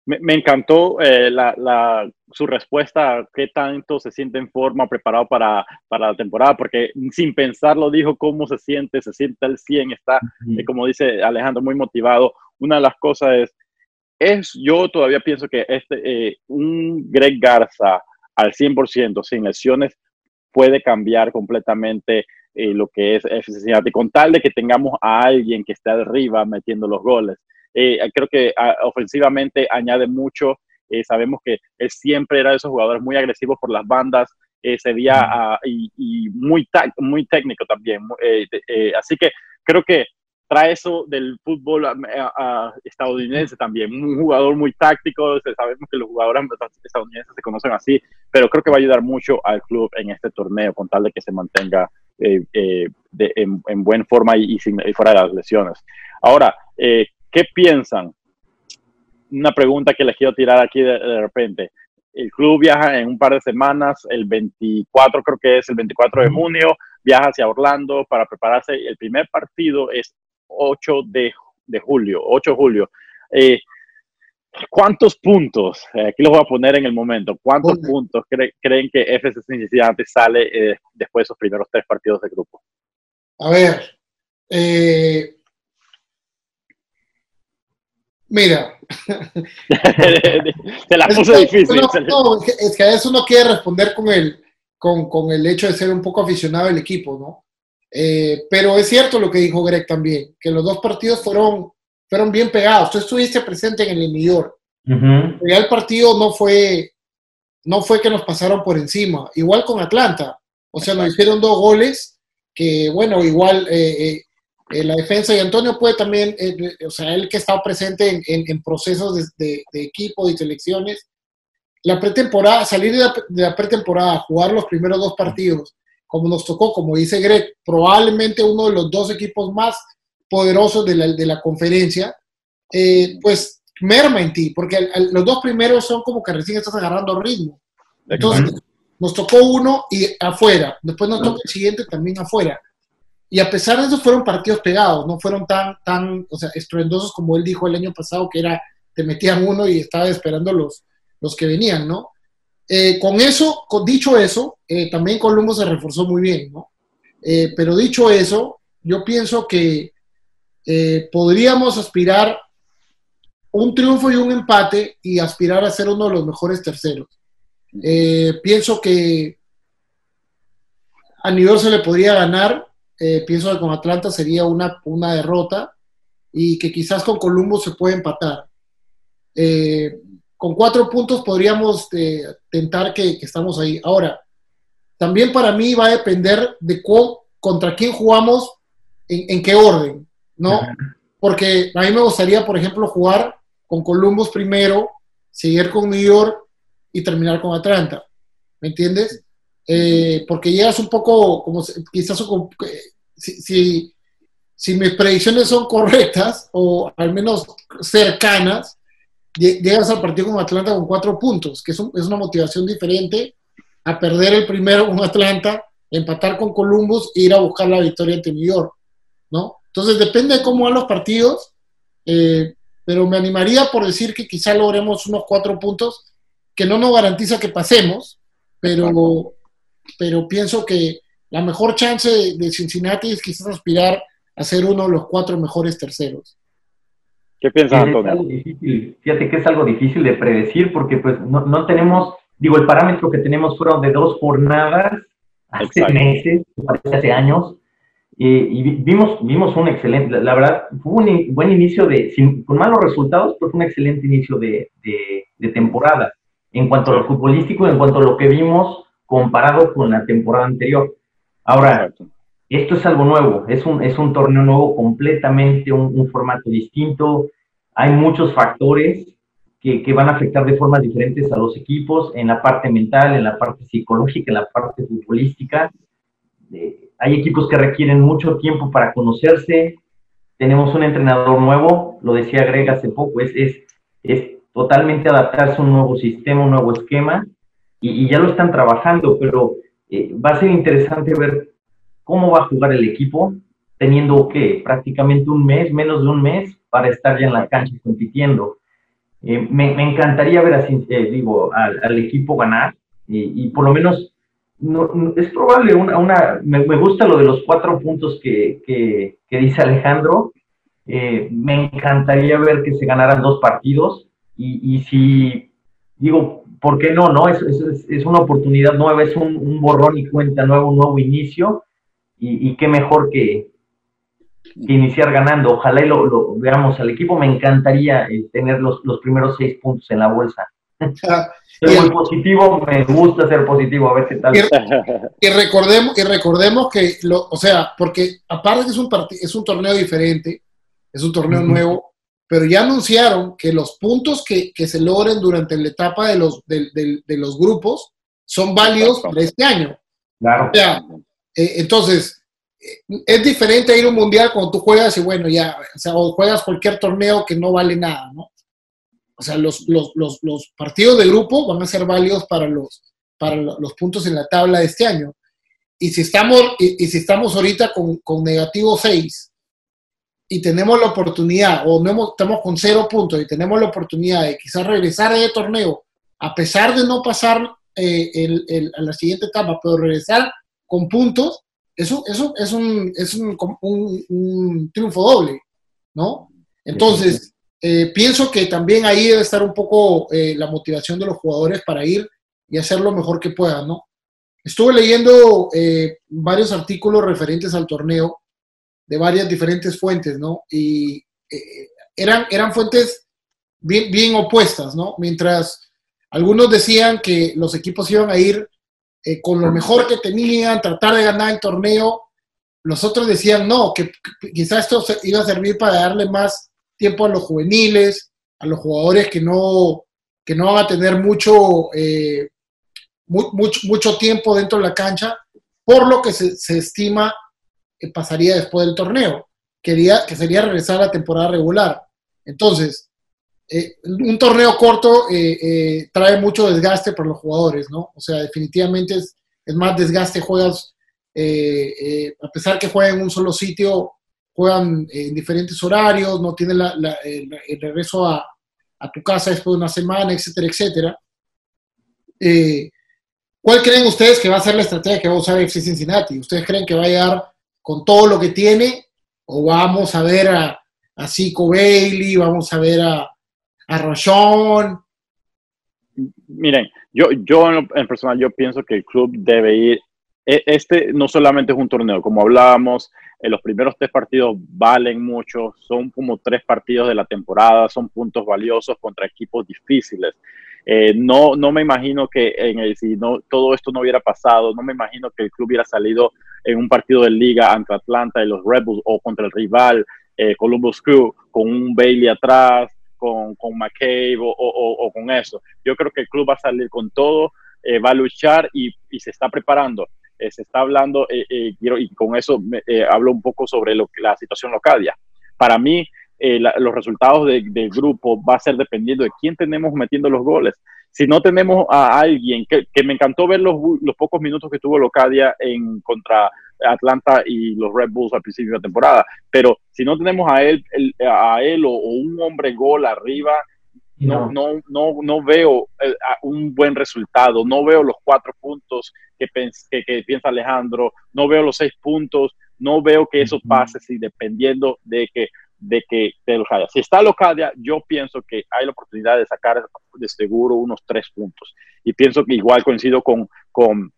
Me, me encantó eh, la, la, su respuesta, qué tanto se siente en forma, preparado para, para, la temporada, porque sin pensarlo dijo cómo se siente, se siente al 100, está, uh -huh. eh, como dice Alejandro, muy motivado. Una de las cosas es, es yo todavía pienso que este, eh, un Greg Garza al 100%, sin lesiones, puede cambiar completamente eh, lo que es FC con tal de que tengamos a alguien que esté arriba metiendo los goles. Eh, creo que a, ofensivamente añade mucho. Eh, sabemos que él siempre era de esos jugadores muy agresivos por las bandas, eh, se veía uh, y, y, muy, muy técnico también. Así que creo que trae eso del fútbol a, a, estadounidense también. Un jugador muy táctico, sabemos que los jugadores estadounidenses se conocen así, pero creo que va a ayudar mucho al club en este torneo con tal de que se mantenga eh, eh, en, en, buena forma y, y, fuera de las lesiones. Ahora, ¿qué piensan? Una pregunta que les quiero tirar aquí de, repente. El club viaja en un par de semanas, el 24 creo que es el 24 de junio, viaja hacia Orlando para prepararse. El primer partido es 8 de, de julio, 8 de julio. Eh, ¿Cuántos puntos, eh, aquí los voy a poner en el momento, cuántos puntos creen que FC Cincinnati sale eh, después de esos primeros tres partidos de grupo? A ver, eh, mira. *laughs* Se la puse difícil. es que a eso no quiere responder con el, con, con, el hecho de ser un poco aficionado al equipo, ¿no? Pero es cierto lo que dijo Greg también, que los dos partidos fueron fueron bien pegados. Tú estuviste presente en el New York. el partido no fue, no fue que nos pasaron por encima. Igual con Atlanta. O sea, nos hicieron dos goles que, bueno, igual eh, eh, la defensa y Antonio puede también, eh, o sea, él que estado presente en, procesos de, equipo y selecciones, la pretemporada, salir de la, de la, pretemporada, jugar los primeros dos partidos, como nos tocó, como dice Greg, probablemente uno de los dos equipos más poderosos de la, de la conferencia, eh, pues merma en ti, porque los dos primeros son como que recién estás agarrando ritmo. Entonces, nos tocó uno y afuera, después nos toca el siguiente también afuera. Y a pesar de eso fueron partidos pegados, no fueron tan, tan, o sea, estruendosos como él dijo el año pasado, que era, te metían uno y estaba esperando los, los que venían, ¿no? Eh, con eso, con, dicho eso, eh, también Colombo se reforzó muy bien, ¿no? pero dicho eso, yo pienso que eh, podríamos aspirar un triunfo y un empate y aspirar a ser uno de los mejores terceros. Eh, pienso que a nivel se le podría ganar, eh, pienso que con Atlanta sería una, una derrota y que quizás con Columbus se puede empatar. Con cuatro puntos podríamos tentar que, estamos ahí. Ahora, también para mí va a depender de contra quién jugamos, en qué orden. ¿no? Porque a mí me gustaría, por ejemplo, jugar con Columbus primero, seguir con New York y terminar con Atlanta. ¿Me entiendes? Eh, porque llegas un poco, como quizás eh, si, si, mis predicciones son correctas o al menos cercanas, llegas al partido con Atlanta con cuatro puntos, que es, una motivación diferente a perder el primero con Atlanta, empatar con Columbus e ir a buscar la victoria ante New York, ¿no? Entonces depende de cómo van los partidos, eh, pero me animaría por decir que quizá logremos unos cuatro puntos, que no nos garantiza que pasemos, pero, pero pienso que la mejor chance de, Cincinnati es quizás aspirar a ser uno de los cuatro mejores terceros. ¿Qué piensas, Antonio? Fíjate que es algo difícil de predecir porque pues no, no tenemos, digo, el parámetro que tenemos fueron de dos jornadas hace meses, hace años, y vimos, vimos un excelente, la verdad, fue un buen inicio de, sin, con malos resultados, pero fue un excelente inicio de, de, temporada en cuanto a lo futbolístico, en cuanto a lo que vimos comparado con la temporada anterior. Ahora, esto es algo nuevo, es un, es un torneo nuevo, completamente un, un formato distinto, hay muchos factores que, que, van a afectar de formas diferentes a los equipos, en la parte mental, en la parte psicológica, en la parte futbolística. Eh, hay equipos que requieren mucho tiempo para conocerse. Tenemos un entrenador nuevo, lo decía Greg hace poco, es, es, es totalmente adaptarse a un nuevo sistema, un nuevo esquema, y, ya lo están trabajando, pero eh, va a ser interesante ver cómo va a jugar el equipo, teniendo que prácticamente un mes, menos de un mes, para estar ya en la cancha compitiendo. Eh, me, me, encantaría ver así, eh, digo, al, al, equipo ganar y, y por lo menos no, es probable una, una me, gusta lo de los cuatro puntos que, que, dice Alejandro. Eh, me encantaría ver que se ganaran dos partidos y, y si digo, ¿por qué no? no? Es, es, es una oportunidad nueva, es un, un, borrón y cuenta nuevo, un nuevo inicio y, y qué mejor que, que, iniciar ganando. Ojalá y lo, lo, veamos al equipo. Me encantaría eh, tener los, los primeros seis puntos en la bolsa. Soy muy positivo, me gusta ser positivo, a ver qué tal. Y, recordemos, y recordemos que, lo, o sea, porque aparte que es un, es un torneo diferente, es un torneo nuevo, pero ya anunciaron que los puntos que, que, se logren durante la etapa de los, de, de, los grupos son válidos para este año. Claro. O sea, Eh, entonces, es diferente ir a un mundial cuando tú juegas y bueno, ya, o sea, o juegas cualquier torneo que no vale nada, ¿no? O sea, los, los, los, los partidos de grupo van a ser válidos para los, para los puntos en la tabla de este año. Y si estamos, y, si estamos ahorita con, con negativo 6 y tenemos la oportunidad, o no estamos con cero puntos y tenemos la oportunidad de quizás regresar a ese torneo, a pesar de no pasar eh, el, el, a la siguiente etapa, pero regresar con puntos, eso, eso es, un, es un, un, triunfo doble, ¿no? Entonces, eh, pienso que también ahí debe estar un poco eh, la motivación de los jugadores para ir y hacer lo mejor que puedan, ¿no? Estuve leyendo eh, varios artículos referentes al torneo de varias diferentes fuentes, ¿no? Y eran, eran fuentes bien, bien opuestas, ¿no? Mientras algunos decían que los equipos iban a ir eh, con lo mejor que tenían, tratar de ganar el torneo. Los otros decían no, que, quizás esto iba a servir para darle más tiempo a los juveniles, a los jugadores que no, que no van a tener mucho, eh, mucho, mucho, tiempo dentro de la cancha, por lo que se, se estima que pasaría después del torneo, que sería regresar a la temporada regular. Entonces, eh, un torneo corto eh, eh, trae mucho desgaste para los jugadores, ¿no? O sea, definitivamente es, más desgaste, juegas, a pesar que juegan en un solo sitio, juegan en diferentes horarios, no tienen el, regreso a, tu casa después de una semana, etcétera, etcétera. ¿Cuál creen ustedes que va a ser la estrategia que va a usar FC Cincinnati? ¿Ustedes creen que va a llegar con todo lo que tiene? ¿O vamos a ver a, a Zico Bailey, vamos a ver a, a Miren, yo, yo en, personal, yo pienso que el club debe ir. E, este no solamente es un torneo, como hablábamos, en los primeros tres partidos valen mucho, son como tres partidos de la temporada, son puntos valiosos contra equipos difíciles. Eh, no, no me imagino que en el, si no, todo esto no hubiera pasado, no me imagino que el club hubiera salido en un partido de liga ante Atlanta y los Rebels o contra el rival eh, Columbus Crew con un Bailey atrás, con, con McCabe o, con eso. Yo creo que el club va a salir con todo, eh, va a luchar y, se está preparando. Eh, se está hablando, eh, y con eso hablo un poco sobre lo, la situación local ya. Para mí, los resultados del grupo va a ser dependiendo de quién tenemos metiendo los goles. Si no tenemos a alguien, que, que me encantó ver los, los, pocos minutos que tuvo Locadia en contra Atlanta y los Red Bulls al principio de la temporada. Pero si no tenemos a él, a él o, un hombre gol arriba, no, no, no, no veo eh, un buen resultado, no veo los cuatro puntos que, que, piensa Alejandro, no veo los seis puntos, no veo que eso pase si dependiendo de que de que de Locadia. Si está Locadia, yo pienso que hay la oportunidad de sacar de seguro unos tres puntos. Y pienso que igual coincido con, con,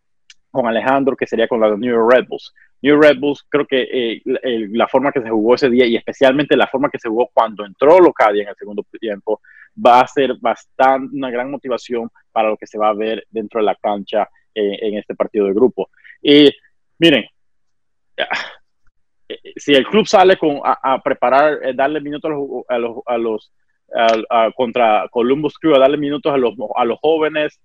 con Alejandro, que sería con la New York Red Bulls. New Red Bulls, creo que eh, la forma que se jugó ese día y especialmente la forma que se jugó cuando entró Locadia en el segundo tiempo, va a ser bastante una gran motivación para lo que se va a ver dentro de la cancha eh, en este partido de grupo. Y miren, eh, si el club sale con, a, preparar, darle minutos a los, a los, contra Columbus Crew, a darle minutos a los, a los jóvenes,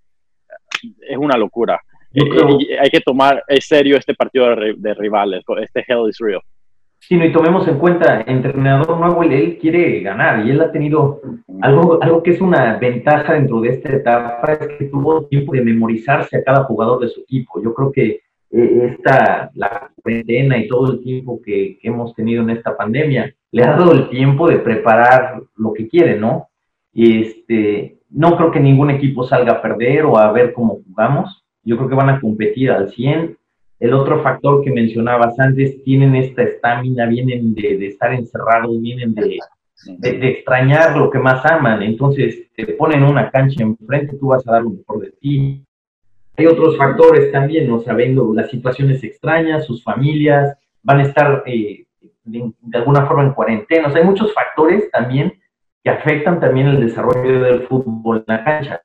es una locura hay que tomar en serio este partido de, rivales, este Hell is Real. Sí, no, y tomemos en cuenta, entrenador nuevo, él quiere ganar y él ha tenido algo, algo que es una ventaja dentro de esta etapa, es que tuvo tiempo de memorizarse a cada jugador de su equipo. Yo creo que eh, esta, la cuarentena y todo el tiempo que, que, hemos tenido en esta pandemia, le ha dado el tiempo de preparar lo que quiere, ¿no? Y este, no creo que ningún equipo salga a perder o a ver cómo jugamos yo creo que van a competir al 100. El otro factor que mencionabas antes, tienen esta estamina, vienen de, estar encerrados, vienen de, de, extrañar lo que más aman. Entonces, te ponen una cancha enfrente, tú vas a dar lo mejor de ti. Hay otros factores también, ¿no? Sabiendo las situaciones extrañas, sus familias, van a estar eh, de, alguna forma en cuarentena. Hay muchos factores también que afectan también el desarrollo del fútbol en la cancha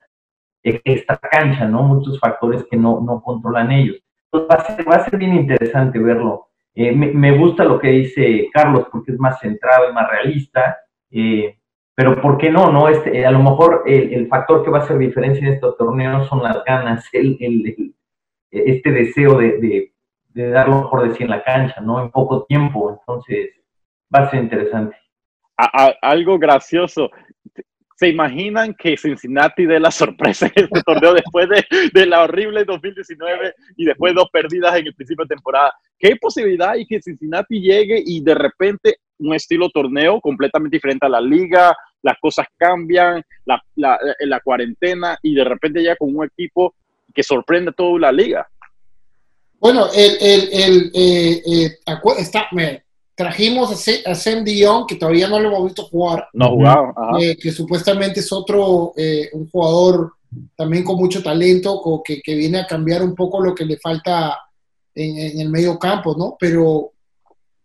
esta cancha, ¿no? Muchos factores que no, no controlan ellos. Entonces va a ser, va a ser bien interesante verlo. Eh, me, gusta lo que dice Carlos porque es más centrado, es más realista, eh, pero ¿por qué no? no? Este, a lo mejor el, factor que va a hacer diferencia en estos torneos son las ganas, el, el, este deseo de, de dar lo mejor de sí en la cancha, ¿no? En poco tiempo, entonces va a ser interesante. algo gracioso, ¿Se imaginan que Cincinnati dé la sorpresa en este torneo después de, la horrible 2019 y después dos perdidas en el principio de temporada? ¿Qué posibilidad hay que Cincinnati llegue y de repente un estilo torneo completamente diferente a la liga, las cosas cambian, la, la, la cuarentena y de repente llega con un equipo que sorprende a toda la liga? Bueno, el, el, el eh, eh, está, trajimos a, Sam Dion, que todavía no lo hemos visto jugar. No jugado, eh, que supuestamente es otro, eh, un jugador también con mucho talento, que, que, viene a cambiar un poco lo que le falta en, el medio campo, ¿no? Pero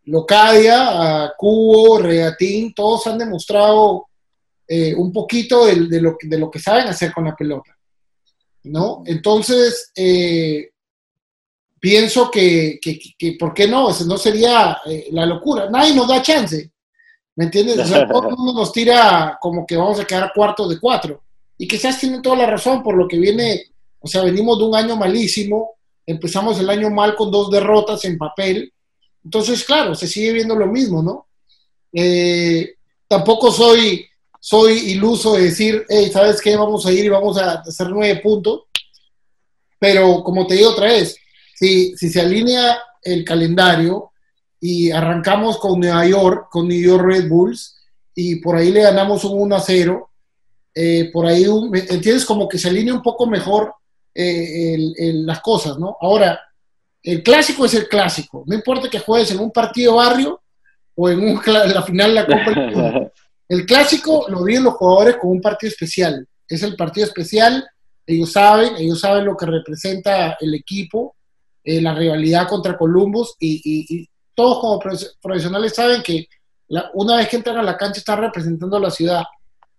Locadia, Cubo, Regatín, todos han demostrado eh, un poquito de, de, lo, de lo que saben hacer con la pelota, ¿no? Entonces, eh, pienso que, que, que, ¿por qué no? Eso no sería eh, la locura. Nadie nos da chance. ¿Me entiendes? O sea, *laughs* todo el mundo nos tira como que vamos a quedar cuarto de cuatro. Y quizás tienen toda la razón por lo que viene. O sea, venimos de un año malísimo. Empezamos el año mal con dos derrotas en papel. Entonces, claro, se sigue viendo lo mismo, ¿no? Eh, tampoco soy, soy iluso de decir, hey, ¿sabes qué? Vamos a ir y vamos a hacer nueve puntos. Pero como te digo otra vez, si, si se alinea el calendario y arrancamos con Nueva York, con New York Red Bulls, y por ahí le ganamos un 1 a 0, eh, por ahí, ¿entiendes? Como que se alinea un poco mejor eh, las cosas, ¿no? Ahora, el clásico es el clásico, no importa que juegues en un partido barrio o en, un, la final de la Copa. *laughs* el clásico lo viven los jugadores como un partido especial, es el partido especial, ellos saben, ellos saben lo que representa el equipo, eh, la rivalidad contra Columbus y, todos como profesionales saben que una vez que entran a la cancha están representando a la ciudad.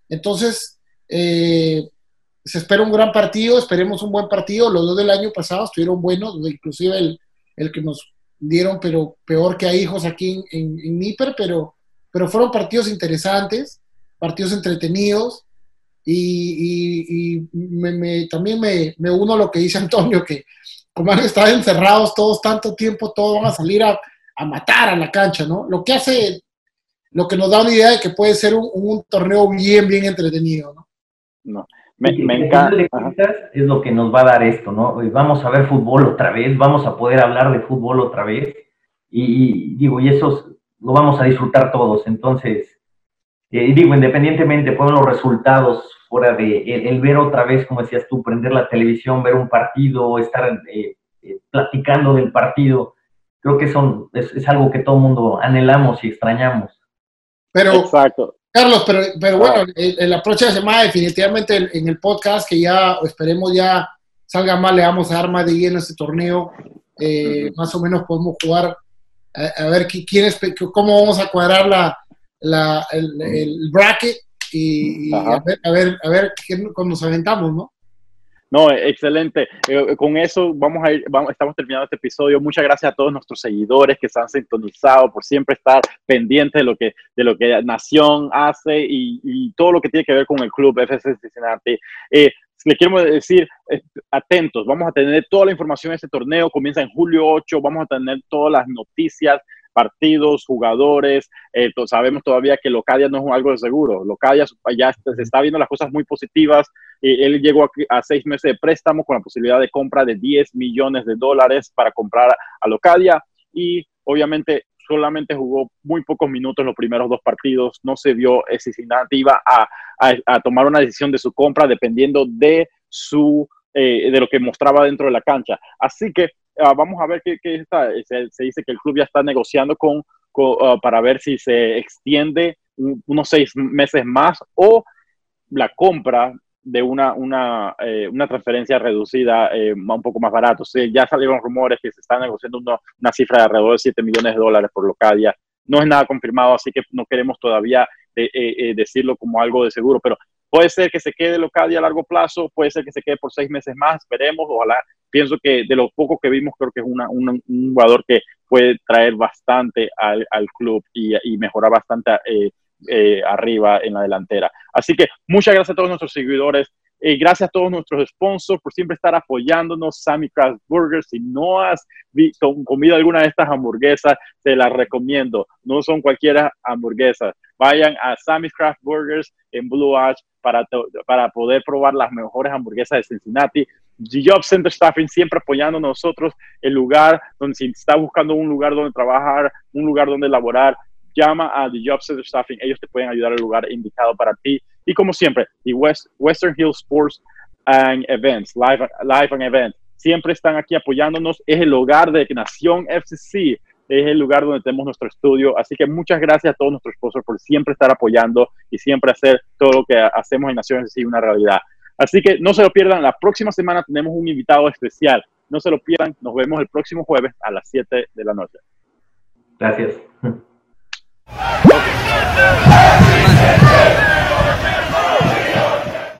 Entonces, eh, se espera un gran partido, esperemos un buen partido. Los dos del año pasado estuvieron buenos, inclusive el, el que nos dieron, pero peor que a hijos aquí en, en, Níper, pero, pero fueron partidos interesantes, partidos entretenidos. Y, y, también me, me, uno a lo que dice Antonio, que como han estado encerrados todos tanto tiempo, todos van a salir a, matar a la cancha, ¿no? Lo que hace, lo que nos da una idea de que puede ser un, torneo bien, bien entretenido, ¿no? No. Me, me encanta. Es lo que nos va a dar esto, ¿no? Vamos a ver fútbol otra vez, vamos a poder hablar de fútbol otra vez. Y, digo, y eso lo vamos a disfrutar todos. Entonces, eh, digo, independientemente por los resultados fuera de el, ver otra vez, como decías tú, prender la televisión, ver un partido, estar eh, eh, platicando del partido, creo que son, es, algo que todo el mundo anhelamos y extrañamos. Pero, Exacto. Carlos, pero, pero bueno, en la próxima semana definitivamente en el podcast que ya esperemos ya salga mal, le vamos a dar más de lleno a este torneo. Eh, más o menos podemos jugar a, ver quién es, cómo vamos a cuadrar la, la el, el, bracket y, a ver, a ver, a ver cuando nos aventamos, ¿no? No, excelente. Eh, con eso vamos a ir, vamos, estamos terminando este episodio. Muchas gracias a todos nuestros seguidores que se han sintonizado por siempre estar pendientes de lo que, de lo que Nación hace y, y todo lo que tiene que ver con el club FC Cincinnati. Eh, le quiero decir, eh, atentos, vamos a tener toda la información de este torneo, comienza en julio 8, vamos a tener todas las noticias partidos, jugadores. Eh, sabemos todavía que Locadia no es algo de seguro. Locadia ya se está viendo las cosas muy positivas. él llegó a, seis meses de préstamo con la posibilidad de compra de 10 millones de dólares para comprar a Locadia y obviamente solamente jugó muy pocos minutos los primeros dos partidos. No se vio si a, tomar una decisión de su compra dependiendo de su eh, de lo que mostraba dentro de la cancha. Así que Ah, vamos a ver qué, está. Se, dice que el club ya está negociando con, ah, para ver si se extiende unos seis meses más o la compra de una, una, eh, una transferencia reducida eh, un poco más barato. ya salieron rumores que se está negociando una cifra de alrededor de 7 millones de dólares por Locadia. No es nada confirmado, así que no queremos todavía eh, decirlo como algo de seguro, pero puede ser que se quede Locadia a largo plazo, puede ser que se quede por seis meses más, veremos, ojalá pienso que de los pocos que vimos, creo que es una, un jugador que puede traer bastante al, al club y, y, mejorar bastante eh, eh, arriba en la delantera. Así que muchas gracias a todos nuestros seguidores. eh, gracias a todos nuestros sponsors por siempre estar apoyándonos. Sammy Craft Burgers. Si no has comido alguna de estas hamburguesas, te las recomiendo. No son cualquiera hamburguesas. Vayan a Sammy's Craft Burgers en Blue Ash para, para poder probar las mejores hamburguesas de Cincinnati. The Job Center Staffing siempre apoyando a nosotros el lugar donde si está buscando un lugar donde trabajar, un lugar donde laborar, llama a The Job Center Staffing, ellos te pueden ayudar al lugar indicado para ti. Y como siempre, The West, Western Hills Sports and Events, Live, Live and Events, siempre están aquí apoyándonos. Es el hogar de Nación FCC, es el lugar donde tenemos nuestro estudio. Así que muchas gracias a todos nuestros sponsors por siempre estar apoyando y siempre hacer todo lo que hacemos en Nación FCC una realidad. Así que no se lo pierdan, la próxima semana tenemos un invitado especial. No se lo pierdan, nos vemos el próximo jueves a las 7 de la noche. Gracias. *laughs*